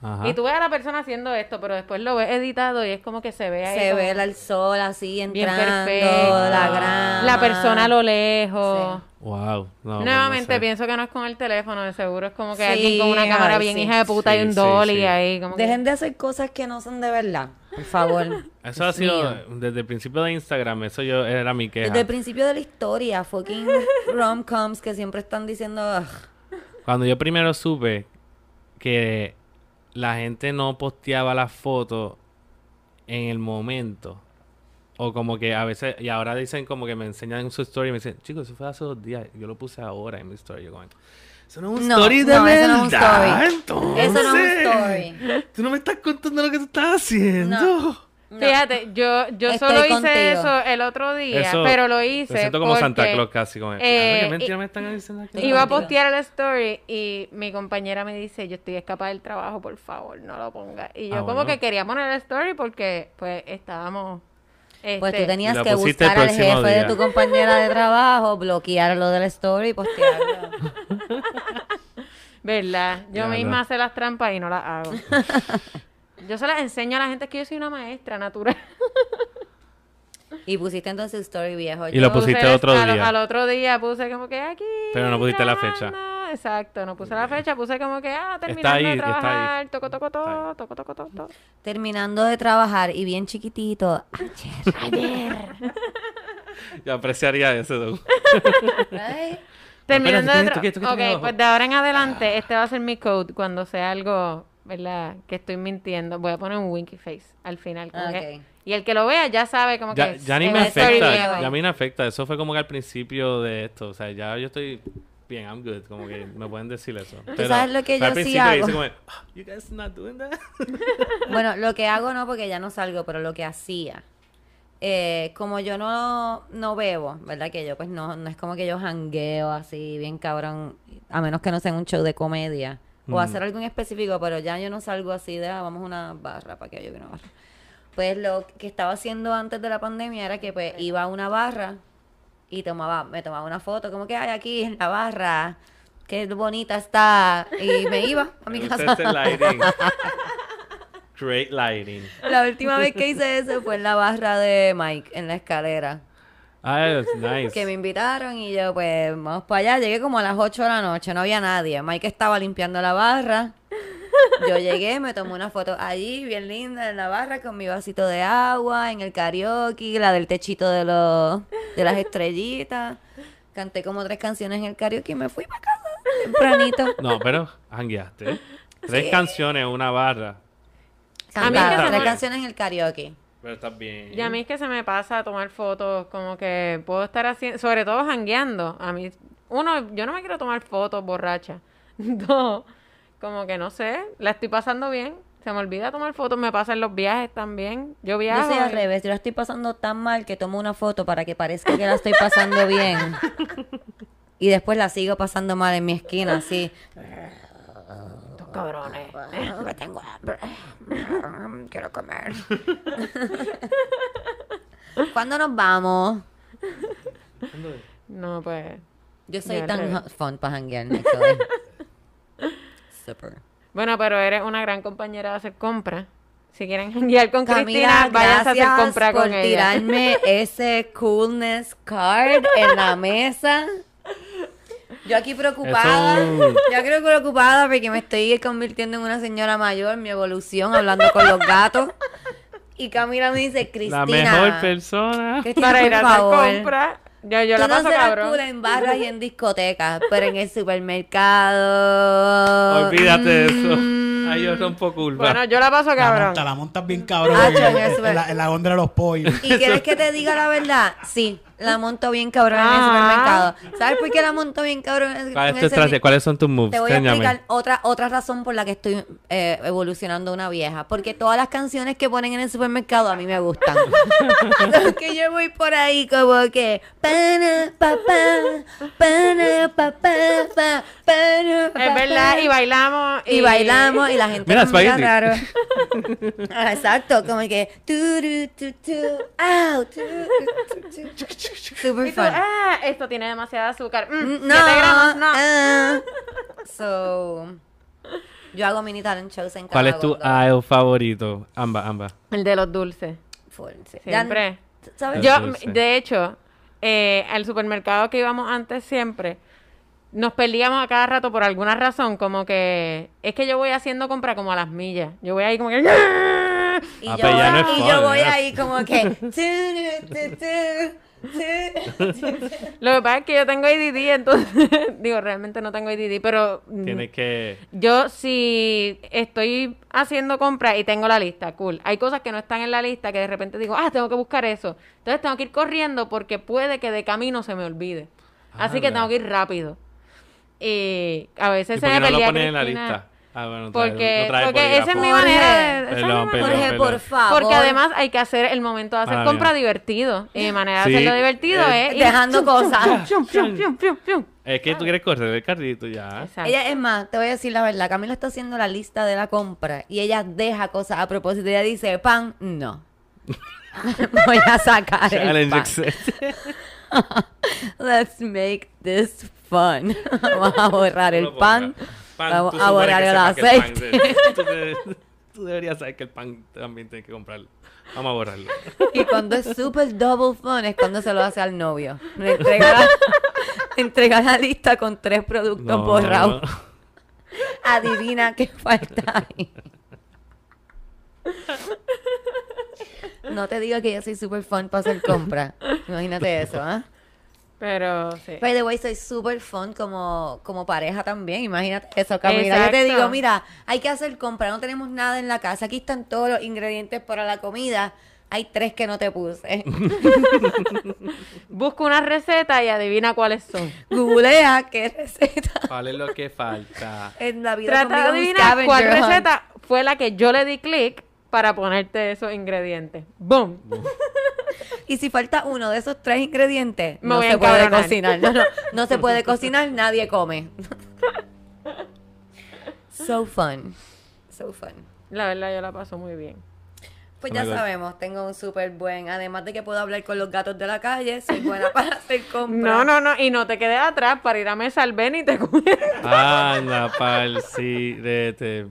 Ajá. Y tú ves a la persona haciendo esto, pero después lo ves editado y es como que se ve ahí. Se ve el sol así bien entrando, perfecto. la grama. La persona a lo lejos. Wow. No, pues Nuevamente no sé. pienso que no es con el teléfono, de seguro es como que Sí, alguien con una cámara ay, bien sí. hija de puta y un sí, dolly sí. ahí. Como que- Dejen de hacer cosas que no son de verdad, por favor. Eso ha sido mío. desde el principio de Instagram, eso yo era mi queja. Desde el principio de la historia, fucking rom-coms que siempre están diciendo... "Ugh". Cuando yo primero supe que la gente no posteaba las fotos en el momento. O como que a veces, y ahora dicen como que me enseñan su story y me dicen, chicos, eso fue hace dos días. Yo lo puse ahora en mi story. Yo como, eso no es un No, story de no, eso no es un verdad, story. entonces. Eso no es un story. Tú no me estás contando lo que tú estás haciendo. No. No. Fíjate, yo, yo Estoy solo hice contigo. eso el otro día, Eso, pero lo hice Me siento como Santa Claus casi. Como, eh, ¿qué mentira y- me están diciendo aquí? Iba a postear el story y mi compañera me dice, yo estoy escapada del trabajo, por favor, no lo ponga. Y yo Ah, como bueno. que quería poner el story porque pues estábamos... Pues tú este, tenías Y lo que buscar al jefe de tu compañera de trabajo, bloquearlo del story y postearlo. ¿Verdad? Yo Ya, misma no. las trampas y no las hago. yo se las enseño a la gente que yo soy una maestra natural. Y pusiste entonces story viejo. Y lo pusiste Puse- otro día. al otro día puse como que aquí. Pero no pusiste la fecha. Exacto, no puse la fecha, puse como que, ah, terminando ahí, de trabajar, toco, toco, toco, toco, toco, toco. Terminando de trabajar y bien chiquitito. Ayer, ayer. Yo apreciaría eso. Doug. Terminando de espérate, ¿qué es esto? ¿Qué es esto? ¿Qué es Ok, pues de ahora en adelante, este va a ser mi code cuando sea algo, ¿verdad? Que estoy mintiendo. Voy a poner un winky face al final. como que- Ok. Y el que lo vea ya sabe como Ya, que... ya ni me afecta. Ya a mí me afecta. Eso fue como que al principio de esto. O sea, ya yo estoy bien, I'm good. Como que me pueden decir eso. Pero, sabes lo que al yo sí principio hago? dice como, "Ah, you guys not doing that. Bueno, lo que hago no, porque ya no salgo, pero lo que hacía. eh, como yo no, no bebo, ¿verdad? Que yo pues no, no es como que yo jangueo así bien cabrón, a menos que no sea un show de comedia. O Mm. hacer algo en específico, pero ya yo no salgo así de, ah, vamos a una barra, para que yo una barra. Pues lo que estaba haciendo antes de la pandemia era que pues iba a una barra y tomaba, me tomaba una foto, como que hay aquí en la barra, qué bonita está, y me iba a mi casa. lighting. Great lighting. La última vez que hice eso fue en la barra de Mike, en la escalera. Ah, nice. Que me invitaron y yo, pues, vamos para allá. Llegué como a las 8 de la noche, no había nadie. Mike estaba limpiando la barra. Yo llegué, me tomé una foto allí, bien linda, en la barra, con mi vasito de agua, en el karaoke, la del techito de, los, de las estrellitas. Canté como tres canciones en el karaoke y me fui para casa tempranito. No, pero hangueaste. Tres canciones, una barra. Se tres canciones en el karaoke. Pero estás bien. Y a mí es que se me pasa tomar fotos, como que puedo estar haciendo, sobre todo jangueando. A mí, uno, yo no me quiero tomar fotos borracha. Dos, como que no sé, la estoy pasando bien. Se me olvida tomar fotos, me pasa en los viajes también. Yo Yo viajo. soy al y- revés, yo la estoy pasando tan mal que tomo una foto para que parezca que la estoy pasando bien. Y después la sigo pasando mal en mi esquina, así. Cabrones. Que tengo hambre. Quiero comer. ¿Cuándo nos vamos? No, pues. Yo soy Ya, tan fun para janguear, actually. Super. Bueno, pero eres una gran compañera de hacer compras. Si quieren janguear con Camila, Cristina, váyanse a hacer compra por con ella. tirarme ese coolness card en la mesa. Yo aquí preocupada, Eso- yo aquí preocupada porque me estoy convirtiendo en una señora mayor, mi evolución, hablando con los gatos. Y Camila me dice, Cristina, La mejor persona. Cristina, Para ir a favor, compras. Yo, yo Tú la no paso serás cabrón. cool en barras y en discotecas, pero en el supermercado. Olvídate de eso. mm, Ay, yo rompo curva. Bueno, yo la paso La, cabrón. monta, la montas bien cabrón Ah, en, la, en la góndola de los pollos. ¿Y quieres que te diga la verdad? Sí, la monto bien cabrón en el Ah. supermercado. ¿Sabes por qué la monto bien cabrón en el, servi- ¿Cuáles son tus moves? Te voy a explicar otra, otra razón por la que estoy eh, evolucionando una vieja. Porque todas las canciones que ponen en el supermercado a mí me gustan. que yo voy por ahí como que... Pana, pa, pa, pana, pa, pa, pa, pana, pa, Es verdad, pa. y bailamos. Y bailamos y la gente Mira, nos mira raro. Ah, exacto, como que tu, tu, tu. Super Y tú, fun. ah, esto tiene demasiado azúcar. Mm, Mm, siete gramos, no. ah. So, Yo hago mini talent shows en ¿Cuál es tu aisle favorito? Ambas, ambas. El de los dulces. Full, sí. Ya- Siempre. ¿Sabes? Yo, de hecho, eh, al supermercado que íbamos antes siempre, nos perdíamos a cada rato por alguna razón, como que es que yo voy haciendo compra como a las millas. Yo voy ahí como que... Y, Ah, yo, no y fun, yo voy ya. ahí como que... Lo que pasa es que yo tengo ADD, entonces, digo, realmente no tengo ADD, pero mm, Tienes que... yo si estoy haciendo compras y tengo la lista, cool. Hay cosas que no están en la lista que de repente digo, ah, tengo que buscar eso. Entonces tengo que ir corriendo porque puede que de camino se me olvide. Así que tengo que ir rápido. Y a veces ¿Y se por qué me no lo pones en la lista? Ah, bueno, trae- Porque, no trae porque esa es mi manera de... Jorge, por favor. Porque además hay que hacer el momento de hacer compra mía. divertido. Y mi manera de Sí, hacerlo divertido eh, es... Dejando chum, cosas. chum, chum, chum, chum, chum. Es que tú quieres correr el carrito ya. Exacto. Ella, es más, te voy a decir la verdad. Camila está haciendo la lista de la compra y ella deja cosas a propósito. Ella dice, pan, no. voy a sacar el Challenge pan. accepted. Let's make this fun. Vamos a borrar el pan. Pan, Vamos a borrar el aceite. de- tú, de- tú deberías saber que el pan también tienes que comprarlo. Vamos a borrarlo. Y cuando es super double fun es cuando se lo hace al novio. Le entrega la, entrega la lista con tres productos No, borrados. no. Adivina qué falta ahí. No te digo que yo soy super fun para hacer compras. Imagínate eso, ¿ah? Pero sí. By the way, soy super fun como, como pareja también. Imagínate eso, Camila. Yo te Exacto. digo, mira, hay que hacer compra, no tenemos nada en la casa. Aquí están todos los ingredientes para la comida. Hay tres que no te puse. Busca una receta y adivina cuáles son. Googlea qué receta. ¿Cuál es lo que falta? En la vida Trata de adivinar cuál receta fue la que yo le di clic para ponerte esos ingredientes. ¡Boom! Y si falta uno de esos tres ingredientes, Me no se puede cocinar. No, no, no se puede cocinar, nadie come. So fun. So fun. La verdad, yo la paso muy bien. Pues Oh ya sabemos, tengo un súper buen, además de que puedo hablar con los gatos de la calle, soy buena para hacer compras. No, no, no. Y no te quedes atrás para ir a me salven y te comes. Anda, pal, sí, de, de-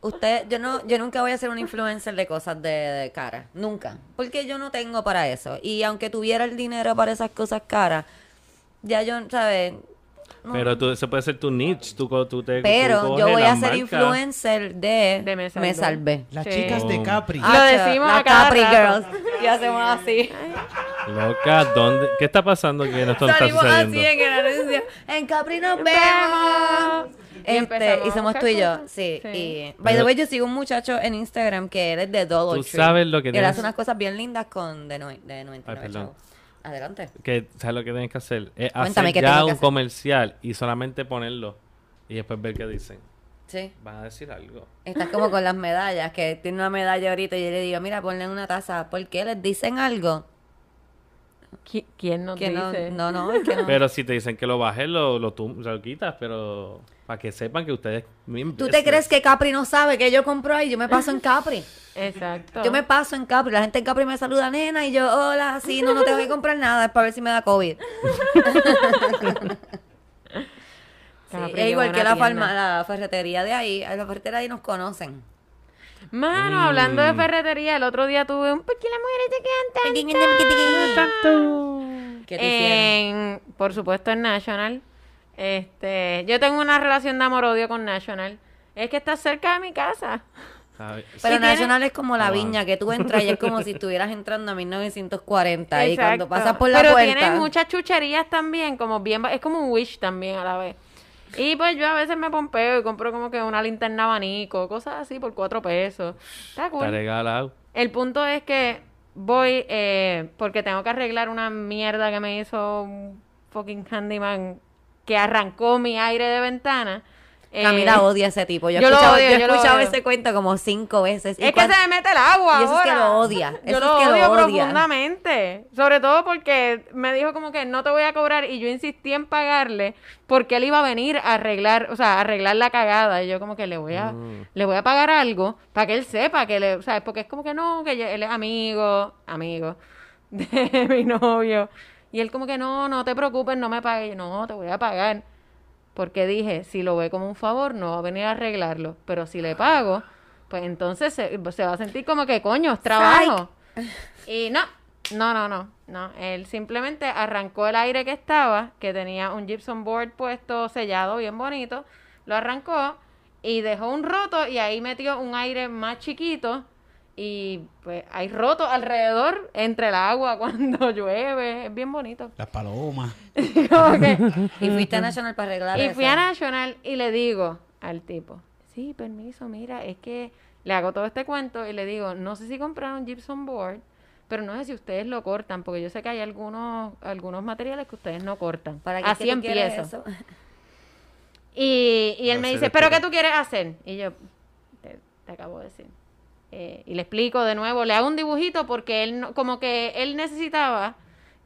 Usted, yo no, yo nunca voy a ser una influencer de cosas de, de cara, nunca, porque yo no tengo para eso. Y aunque tuviera el dinero para esas cosas caras, ya yo, ¿sabes? No. Pero tú, eso puede ser tu niche. Tú, tú te, Pero yo voy a ser influencer de, De Me Me Salvé. Las Sí. chicas de Oh. Capri. Lo Hacho, decimos a Capri rato. Girls. Y hacemos así. Loca, ¿dónde? ¿Qué está pasando que no está sucediendo? así en el anuncio. En Capri nos vemos. Y Este, y somos tú y yo, sí. Sí. Y, by the way, yo sigo un muchacho en Instagram que él es de Dollar Tú Tree. sabes lo que Él tienes- hace unas cosas bien lindas con de, no, de 99 Ay, perdón. chavos. Adelante. Que, ¿Sabes lo que tienes que hacer? Es Cuéntame hacer qué ya un hacer. comercial y solamente ponerlo. Y después ver qué dicen. Sí. Van a decir algo. Estás como con las medallas, que tiene una medalla ahorita y yo le digo, mira, ponle una taza. ¿Por qué les dicen algo? ¿Qui- ¿Quién nos Que no, dice? no, no, que no. Pero si te dicen que lo bajes, lo, lo, o sea, lo quitas, pero para que sepan que ustedes... ¿Tú te crees que Capri no sabe que yo compro ahí? Yo me paso en Capri. Exacto. Yo me paso en Capri. La gente en Capri me saluda, nena, y yo, hola, sí, no, no tengo que comprar nada, es para ver si me da COVID. Sí, es igual que la, farma- la ferretería de ahí. A la ferretería de ahí nos conocen. Mano, hablando de Mm. ferretería, el otro día tuve un... ¿Por qué las mujeres se quedan tan ¿Qué te en, por supuesto en National. Este, yo tengo una relación de amor-odio con National. Es que está cerca de mi casa. Pero Sí, tiene- Nacional es como la viña, que tú entras y es como si estuvieras entrando a 1940. Y cuando Exacto. pasas por la Pero puerta... tiene muchas chucherías también, como bien, es como un wish también a la vez. Y pues yo a veces me pompeo y compro como que una linterna abanico, cosas así por cuatro pesos. Está cool. Está regalado. El punto es que voy eh, porque tengo que arreglar una mierda que me hizo un fucking handyman que arrancó mi aire de ventana. Eh, Camila odia a ese tipo. Yo he yo lo escuchado, odio, yo he yo lo escuchado odio. ese cuento como cinco veces. Y Es que se me mete el agua Y eso es que ahora. lo odia, Yo lo es que lo odia. profundamente. Sobre todo porque me dijo como que no te voy a cobrar y yo insistí en pagarle porque él iba a venir a arreglar, o sea, a arreglar la cagada. Y yo como que le voy a, Mm. le voy a pagar algo para que él sepa que le, o sea, porque es como que no, que yo- él es amigo, amigo de mi novio. Y él como que no, no te preocupes, no me pagues. Yo, no, te voy a pagar. Porque dije, si lo ve como un favor, no va a venir a arreglarlo. Pero si le pago, pues entonces se, se va a sentir como que, coño, es trabajo. Y no, no, no, no, no. Él simplemente arrancó el aire que estaba, que tenía un gypsum board puesto, sellado, bien bonito. Lo arrancó y dejó un roto y ahí metió un aire más chiquito. Y pues hay roto alrededor entre el agua cuando llueve. Es bien bonito. Las palomas. Que- Y fuiste a National para arreglar y eso. fui a National y le digo al tipo, sí, permiso, mira, es que le hago todo este cuento y le digo, no sé si compraron gypsum board, pero no sé si ustedes lo cortan, porque yo sé que hay algunos algunos materiales que ustedes no cortan. ¿Para qué es Así que tú quieres empiezo. eso? Y, y él No me dice, ¿pero qué tú quieres hacer? Y yo, te, te acabo de decir. Eh, y le explico de nuevo, le hago un dibujito porque él, no- como que él necesitaba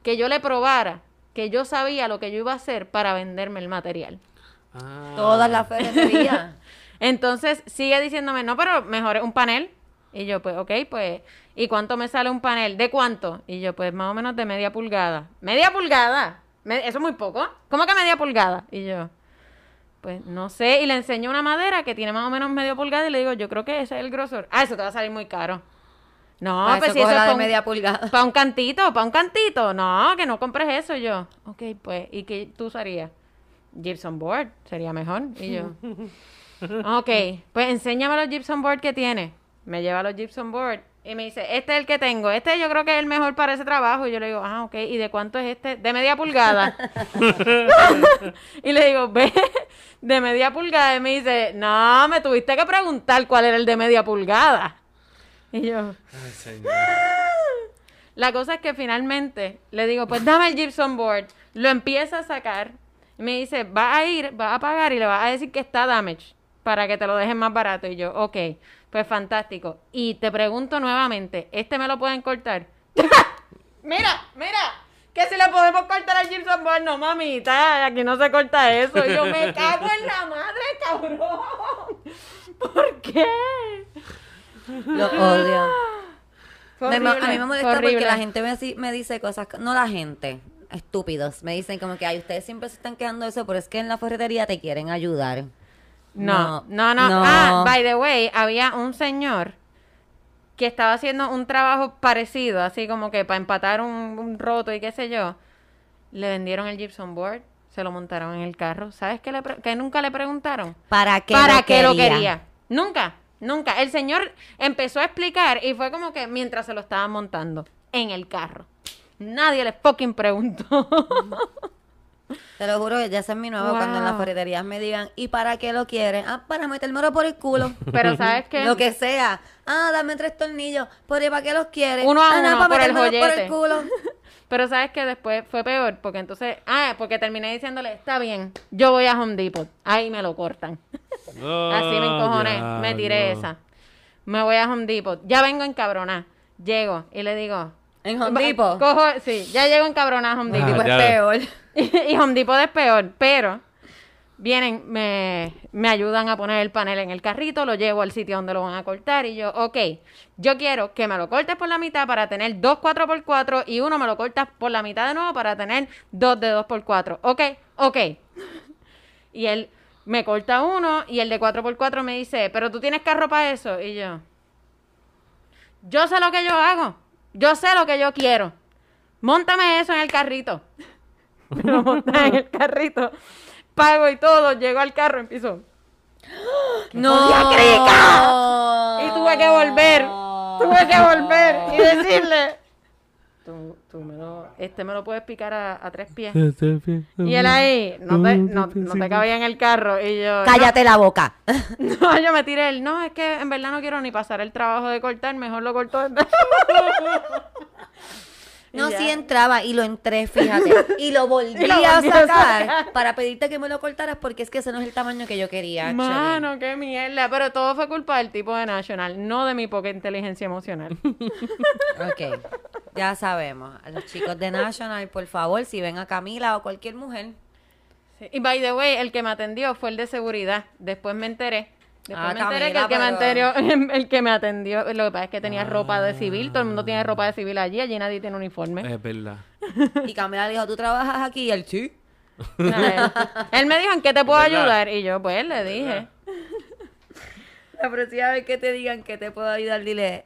que yo le probara que yo sabía lo que yo iba a hacer para venderme el material. Ah. Todas las ferreterías. Entonces sigue diciéndome, no, pero mejor un panel. Y yo, pues, ok, pues, ¿y cuánto me sale un panel? ¿De cuánto? Y yo, pues, más o menos de media pulgada. ¿Media pulgada? Me- Eso es muy poco. ¿Cómo que media pulgada? Y yo, pues, no sé. Y le enseño una madera que tiene más o menos media pulgada y le digo, yo creo que ese es el grosor. Ah, eso te va a salir muy caro. No, Para pues eso si eso coge es la de pa' un- media pulgada. Para un cantito, para un cantito. No, que no compres eso. Yo, ok, pues, ¿y qué tú usarías? Gypsum board, sería mejor. Y yo, ok, pues enséñame los gypsum board que tiene. Me lleva los gypsum board y me dice, este es el que tengo. Este yo creo que es el mejor para ese trabajo. Y yo le digo, ah, ok, ¿y de cuánto es este? De media pulgada. y le digo, ve, de media pulgada. Y me dice, no, me tuviste que preguntar cuál era el de media pulgada. Y yo, Ay, señor. la cosa es que finalmente le digo, pues dame el gypsum board. Lo empieza a sacar. Y me dice, va a ir, va a pagar y le va a decir que está damage para que te lo dejen más barato. Y yo, ok, pues fantástico. Y te pregunto nuevamente, ¿este me lo pueden cortar? mira, mira, que si le podemos cortar al gypsum board. No, mamita, aquí no se corta eso. Y yo, me cago en la madre, cabrón. ¿Por qué? Lo odio. Fue Me mo- a mí me molesta porque la gente me, si- me dice cosas, no la gente, estúpidos, me dicen como que, ay, ustedes siempre se están quedando de eso, pero es que en la ferretería te quieren ayudar. No, no, no, no. Ah, by the way, había un señor que estaba haciendo un trabajo parecido, así como que para empatar un, un roto y qué sé yo. Le vendieron el gypsum board, se lo montaron en el carro. ¿Sabes qué, le pre- que nunca le preguntaron? ¿Para qué ¿Para lo qué lo quería? quería? Nunca, nunca. El señor empezó a explicar y fue como que mientras se lo estaban montando en el carro. Nadie le fucking preguntó. Te lo juro, ya ese es mi nuevo, cuando en las ferreterías me digan, ¿y para qué lo quieren? Ah, para metérmelo por el culo. Pero ¿sabes qué? Lo que sea. Ah, dame tres tornillos. ¿Pero y para qué los quieres? Uno a ah, no, uno, para por el por el culo. Pero sabes que después fue peor, porque entonces, ah, porque terminé diciéndole, está bien, yo voy a Home Depot, ahí me lo cortan. Así me encojoné, me tiré esa. Me voy a Home Depot, ya vengo encabronada, llego y le digo, En Home Depot. cojo, sí, ya llego encabronada a Home Ah, Depot. Tipo, es peor. y Home Depot es peor, pero vienen, me, me ayudan a poner el panel en el carrito, lo llevo al sitio donde lo van a cortar y yo, ok, yo quiero que me lo cortes por la mitad para tener dos 4x4 y uno me lo cortas por la mitad de nuevo para tener dos de 2x4. Ok, ok. Y él me corta uno y el de 4x4 me dice, pero tú tienes carro para eso. Y yo, yo sé lo que yo hago, yo sé lo que yo quiero. Móntame eso en el carrito. Me lo monta en el carrito. Pago y todo. Llego al carro, empiezo. ¡No! Y tuve que volver. Tuve que volver y decirle. Tú, tú me lo, este me lo puedes picar a, a tres pies. Y él ahí, no te, no, no te cabía en el carro. Y yo. Cállate la boca. No, yo me tiré el. No, es que en verdad no quiero ni pasar el trabajo de cortar. Mejor lo corto. No, Ya. sí entraba y lo entré, fíjate. Y lo volví Y lo a volví a sacar sacar. para pedirte que me lo cortaras porque es que ese no es el tamaño que yo quería. Mano, qué mierda. Pero todo fue culpa del tipo de National, no de mi poca inteligencia emocional. Ok, ya sabemos. A los chicos de National, por favor, si ven a Camila o cualquier mujer. Sí. Y by the way, el que me atendió fue el de seguridad. Después me enteré. Después Ah, me enteré que Camila, el que, me atendió, el que me atendió, lo que pasa es que tenía ropa de civil, todo el mundo tiene ropa de civil allí, allí nadie tiene uniforme. Es verdad. Y Camila dijo, ¿tú trabajas aquí? Y él, sí. A Él me dijo, ¿en qué te puedo ayudar? Y yo, pues, le dije. La próxima vez que te digan que te puedo ayudar, dile,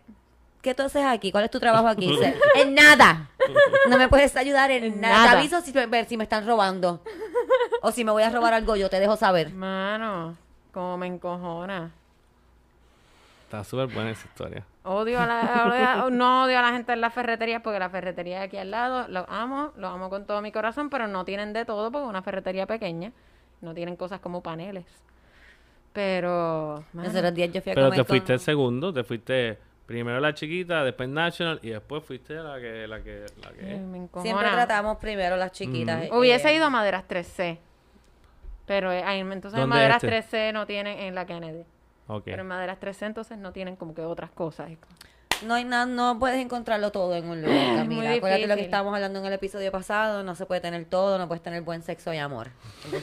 ¿qué tú haces aquí? ¿Cuál es tu trabajo aquí? Dice, en nada. No me puedes ayudar en, En nada. nada. Te aviso si, ver si me están robando. O si me voy a robar algo, yo te dejo saber. Mano, como me encojona. Está súper buena esa historia. Odio a la, odio- no odio a la gente en las ferreterías porque la ferretería de aquí al lado, los amo, los amo con todo mi corazón, pero no tienen de todo porque es una ferretería pequeña. No tienen cosas como paneles. Pero, mano, Hace los días yo fui a Pero comer te fuiste el con... segundo, te fuiste primero la chiquita, después National y después fuiste la que, la que, la que. me. Siempre tratamos primero las chiquitas. eh, Hubiese ido a Maderas 3C. Pero eh, ahí, entonces en ¿Dónde Maderas este? 3C no tienen en la Kennedy. Ok. Pero en Maderas 3C entonces no tienen como que otras cosas. No hay nada, no puedes encontrarlo todo en un lugar, Camila. Acuérdate lo que estábamos hablando en el episodio pasado, no se puede tener todo, no puedes tener buen sexo y amor.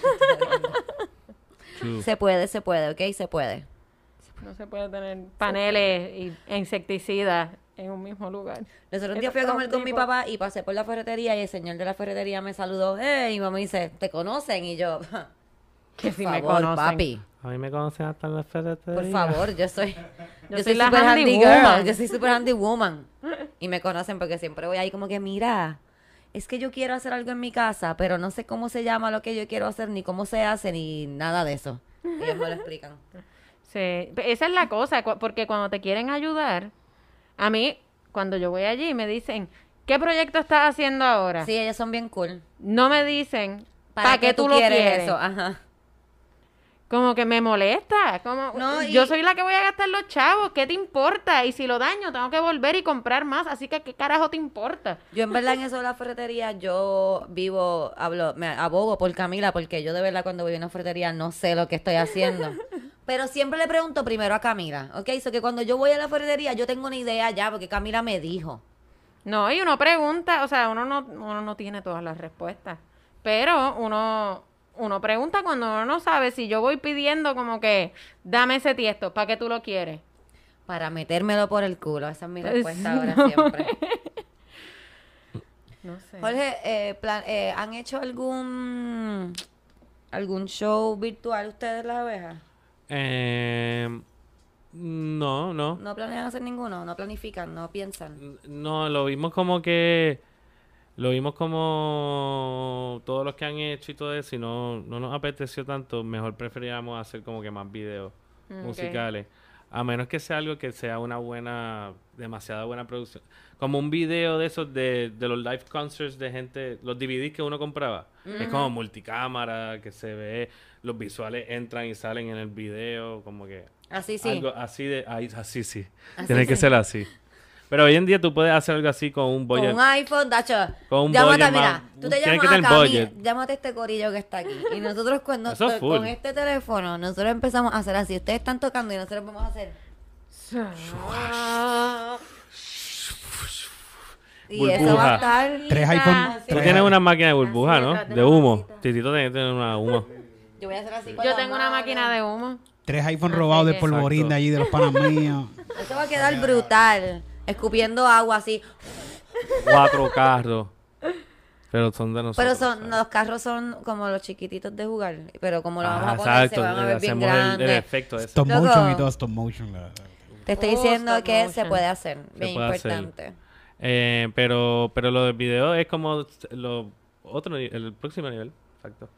Se puede, se puede, ¿ok? Se puede. No se puede tener paneles y, e insecticidas en un mismo lugar. Nosotros un día fui a comer con mi papá y pasé por la ferretería y el señor de la ferretería me saludó. Hey, y mamá me dice, ¿te conocen? Y yo, Que si me favor, conocen. papi. A mí me conocen hasta en la ferretería. Por favor, yo soy, yo, Yo soy soy la super handy, handy girl, woman. yo soy super handy woman. Y me conocen porque siempre voy ahí como que, mira, es que yo quiero hacer algo en mi casa, pero no sé cómo se llama lo que yo quiero hacer, ni cómo se hace, ni nada de eso. Ellos me lo explican. Sí, pe- esa es la cosa, porque cuando te quieren ayudar, a mí, cuando yo voy allí, me dicen, ¿qué proyecto estás haciendo ahora? Sí, ellos son bien cool. No me dicen, ¿para, qué tú, lo quieres quieres? eso? Ajá. Como que me molesta. Como, No, y- Yo soy la que voy a gastar los chavos. ¿Qué te importa? Y si lo daño, tengo que volver y comprar más. Así que, ¿qué carajo te importa? Yo en verdad en eso de la ferretería, yo vivo, hablo, me abogo por Camila, porque yo de verdad cuando voy a una ferretería no sé lo que estoy haciendo. Pero siempre le pregunto primero a Camila, ¿ok? So que cuando yo voy a la ferretería yo tengo una idea ya, porque Camila me dijo. No, y uno pregunta, o sea, uno no, uno no tiene todas las respuestas. Pero uno, uno pregunta cuando uno no sabe. Si yo voy pidiendo como que, dame ese tiesto, ¿para qué tú lo quieres? Para metérmelo por el culo, esa es mi respuesta ahora No. siempre. No sé. Jorge, eh, plan- eh, ¿han hecho algún algún show virtual ustedes las abejas? Eh, no, no. ¿No planean hacer ninguno? ¿No planifican? ¿No piensan? No, lo vimos como que. Lo vimos como todos los que han hecho y todo eso, y no, no nos apeteció tanto. Mejor preferíamos hacer como que más videos Mm, musicales. A menos que sea algo que sea una buena, demasiada buena producción. Como un video de esos de, de los live concerts de gente, los DVDs que uno compraba. Es como multicámara, que se ve, los visuales entran y salen en el video, como que Así sí. algo así de, ahí- así sí. Así Tiene que ser así. Pero hoy en día tú puedes hacer algo así con un Con budget. un iPhone, Dacho. Con un llámate, budget mira, más- tú te llamas que a tener Cami, budget. llámate a este corillo que está aquí. Y nosotros cuando Eso es full. con este teléfono, nosotros empezamos a hacer así. Ustedes están tocando y nosotros vamos a hacer. Y eso Burbuja. va a estar. Tres iPhone. Tú tienes una máquina de burbuja, ¿no? de humo. Titito tiene que tener una humo. Yo voy a hacer así. con Yo la tengo una mano. máquina de humo. Tres iPhone Así robados de polvorín de allí de los panas míos. Eso va a quedar brutal. Escupiendo agua así. Cuatro carros. Pero son de nosotros. Pero son, ¿sabes? los carros son como los chiquititos de jugar. Pero como lo vamos Ah, a poner, se exacto. van a ver bien Hacemos el- el, grandes. efecto ese. Stop Loco. motion y todo stop motion. la- Te estoy Oh, diciendo stop que se puede hacer. Bien puede hacer. importante. Eh, pero, pero lo del video es como lo otro el próximo nivel. Exacto.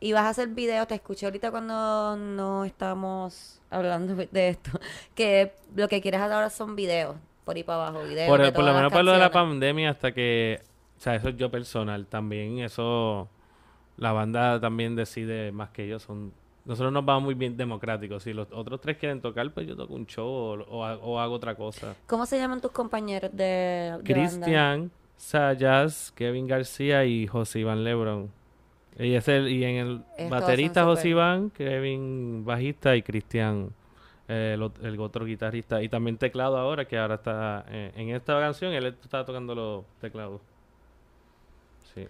Y vas a hacer videos, te escuché ahorita cuando no estamos hablando de esto, que lo que quieres hacer ahora son videos, por ahí para abajo, videos. Por, de por lo menos para lo de la pandemia hasta que... O sea, eso es yo personal. También eso... La banda también decide más que ellos. Son, nosotros nos vamos muy bien democráticos. Si los otros tres quieren tocar, pues yo toco un show o, o ha- o hago otra cosa. ¿Cómo se llaman tus compañeros de? Cristian, Sayas, Kevin García y José Iván Lebron. Y, es el, y en el Estos baterista José Iván, Kevin bajista y Cristian eh, el, ot- el otro guitarrista. Y también teclado ahora, que ahora está eh, en esta canción, él está tocando los teclados. Sí.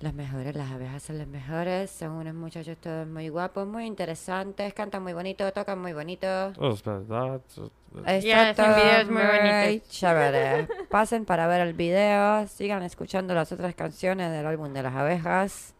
Las mejores, las abejas son las mejores, son unos muchachos todos muy guapos, muy interesantes, cantan muy bonito, tocan muy bonito. Oh, es verdad. Está Yes, el todo video es muy bonito. chévere. Pasen para ver el video, sigan escuchando las otras canciones del álbum de las abejas.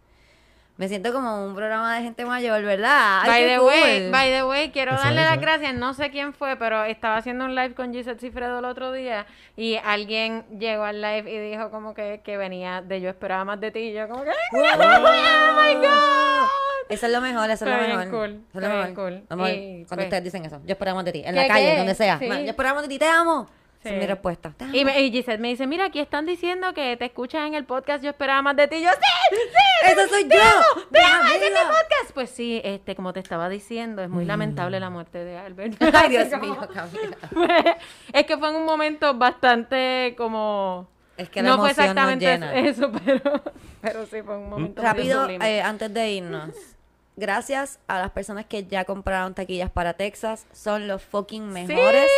Me siento como un programa de gente mayor, ¿verdad? Ay, By the cool. way, by the way, quiero darle las gracias. No sé quién fue, pero estaba haciendo un live con Gisette Cifredo el otro día y alguien llegó al live y dijo como que, que venía de yo esperaba más de ti. Y yo como que, oh my god. Eso es lo mejor, eso es lo mejor. cool, Eso es lo bien mejor. cool. Vamos a ver, Y, cuando pues- ustedes dicen eso. Yo esperamos de ti. En ¿Qué, la calle, qué? donde sea. Sí. Yo esperamos de ti, te amo. Sí. es mi respuesta. Y, me- y Gisette me dice, mira, aquí están diciendo que te escuchan en el podcast, yo esperaba más de ti. Y yo, sí, sí, ¡Eso soy te yo! amo, te ¡Mi amo, es podcast. Pues sí, este, como te estaba diciendo, es muy lamentable la muerte de Albert. Mm. Ay, Dios mío, es que fue en un momento bastante como... Es que la no fue exactamente llena. eso, pero, pero sí fue un momento Rápido, eh, antes de irnos. Gracias a las personas que ya compraron taquillas para Texas. Son los fucking mejores.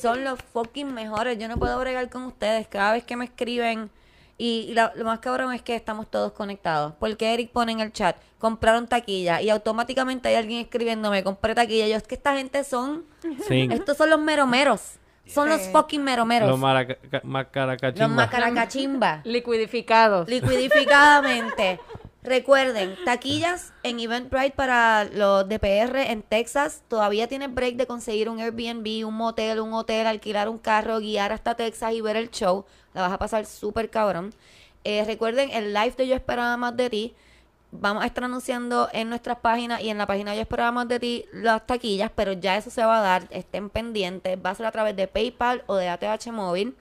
Son los fucking mejores. Yo no puedo bregar con ustedes. Cada vez que me escriben. Y, y la- lo más cabrón es que estamos todos conectados. Porque Eric pone en el chat, compraron taquilla. Y automáticamente hay alguien escribiéndome, compré taquilla. Yo, es que esta gente son. Sí. Estos son los meromeros. Son los fucking meromeros. Los maraca- Los macaracachimba. macaracachimba. Liquidificados. liquidificadamente. Recuerden, taquillas en Eventbrite para los DPR en Texas. Todavía tienes break de conseguir un Airbnb, un motel, un hotel, alquilar un carro, guiar hasta Texas y ver el show. La vas a pasar súper cabrón. Eh, recuerden, el live de Yo Esperaba Más de Ti. Vamos a estar anunciando en nuestras páginas y en la página de Yo Esperaba Más de Ti las taquillas, pero ya eso se va a dar. Estén pendientes. Va a ser a través de PayPal o de ATH Móvil.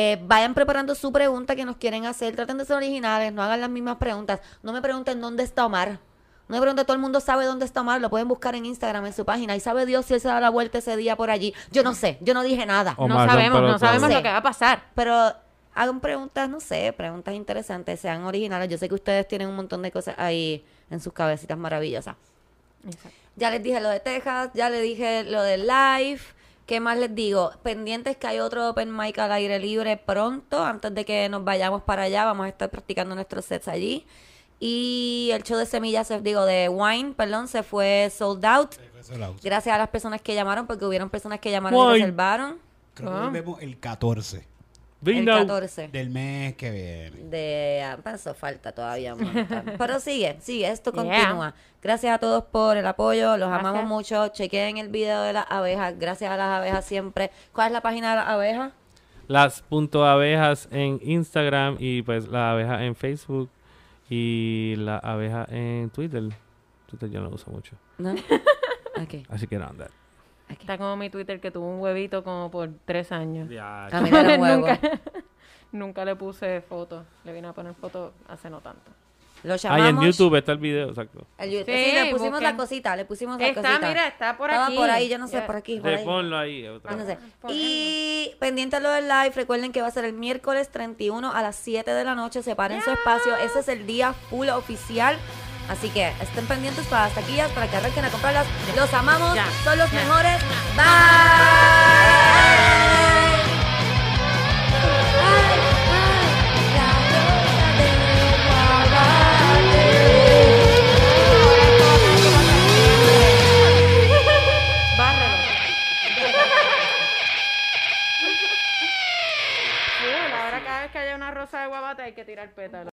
Eh, vayan preparando su pregunta que nos quieren hacer. Traten de ser originales, no hagan las mismas preguntas. No me pregunten dónde está Omar. No me pregunten, todo el mundo sabe dónde está Omar. Lo pueden buscar en Instagram, en su página. Y sabe Dios si él se da la vuelta ese día por allí. Yo no sé, yo no dije nada. No sabemos, no sabemos lo que va a pasar. Pero hagan preguntas, no sé, preguntas interesantes, sean originales. Yo sé que ustedes tienen un montón de cosas ahí en sus cabecitas maravillosas. Ya les dije lo de Texas, ya les dije lo del live. ¿Qué más les digo? Pendientes que hay otro open mic al aire libre pronto, antes de que nos vayamos para allá. Vamos a estar practicando nuestros sets allí. Y el show de semillas, se- digo, de wine, perdón, se fue sold out. Gracias a las personas que llamaron, porque hubieron personas que llamaron y Wine. reservaron. Creo que Ah. volvemos el 14 El Vino. 14. del mes que viene. de ah, eso falta todavía un montón. pero sigue sigue esto Yeah. continúa gracias a todos por el apoyo los Gracias. amamos mucho chequen el video de las abejas gracias a las abejas siempre ¿cuál es la página de las abejas? Las punto abejas en Instagram y pues la abeja en Facebook y la abeja en Twitter. Twitter yo no lo uso mucho. Así que no, that. Está como mi Twitter que tuvo un huevito como por tres años. Huevo nunca, nunca le puse foto. Le vine a poner foto hace no tanto. lo Ah, y llamamos en YouTube está el video, exacto. el YouTube. Sí, sí, le pusimos busquen. la cosita le pusimos la Está, cosita mira, está por Estaba aquí. por ahí yo no sé por aquí por Sí, ahí. ponlo ahí. otra no sé. Y pendiente a lo del live, recuerden que va a ser el miércoles 31 a las 7 de la noche. Separen su espacio. Ese es el día full oficial. Así que estén pendientes para las taquillas, para que arranquen a comprarlas. Los amamos, Ya. son los Ya. mejores. Bye. Cada vez que haya una rosa de guabate hay que tirar pétalos.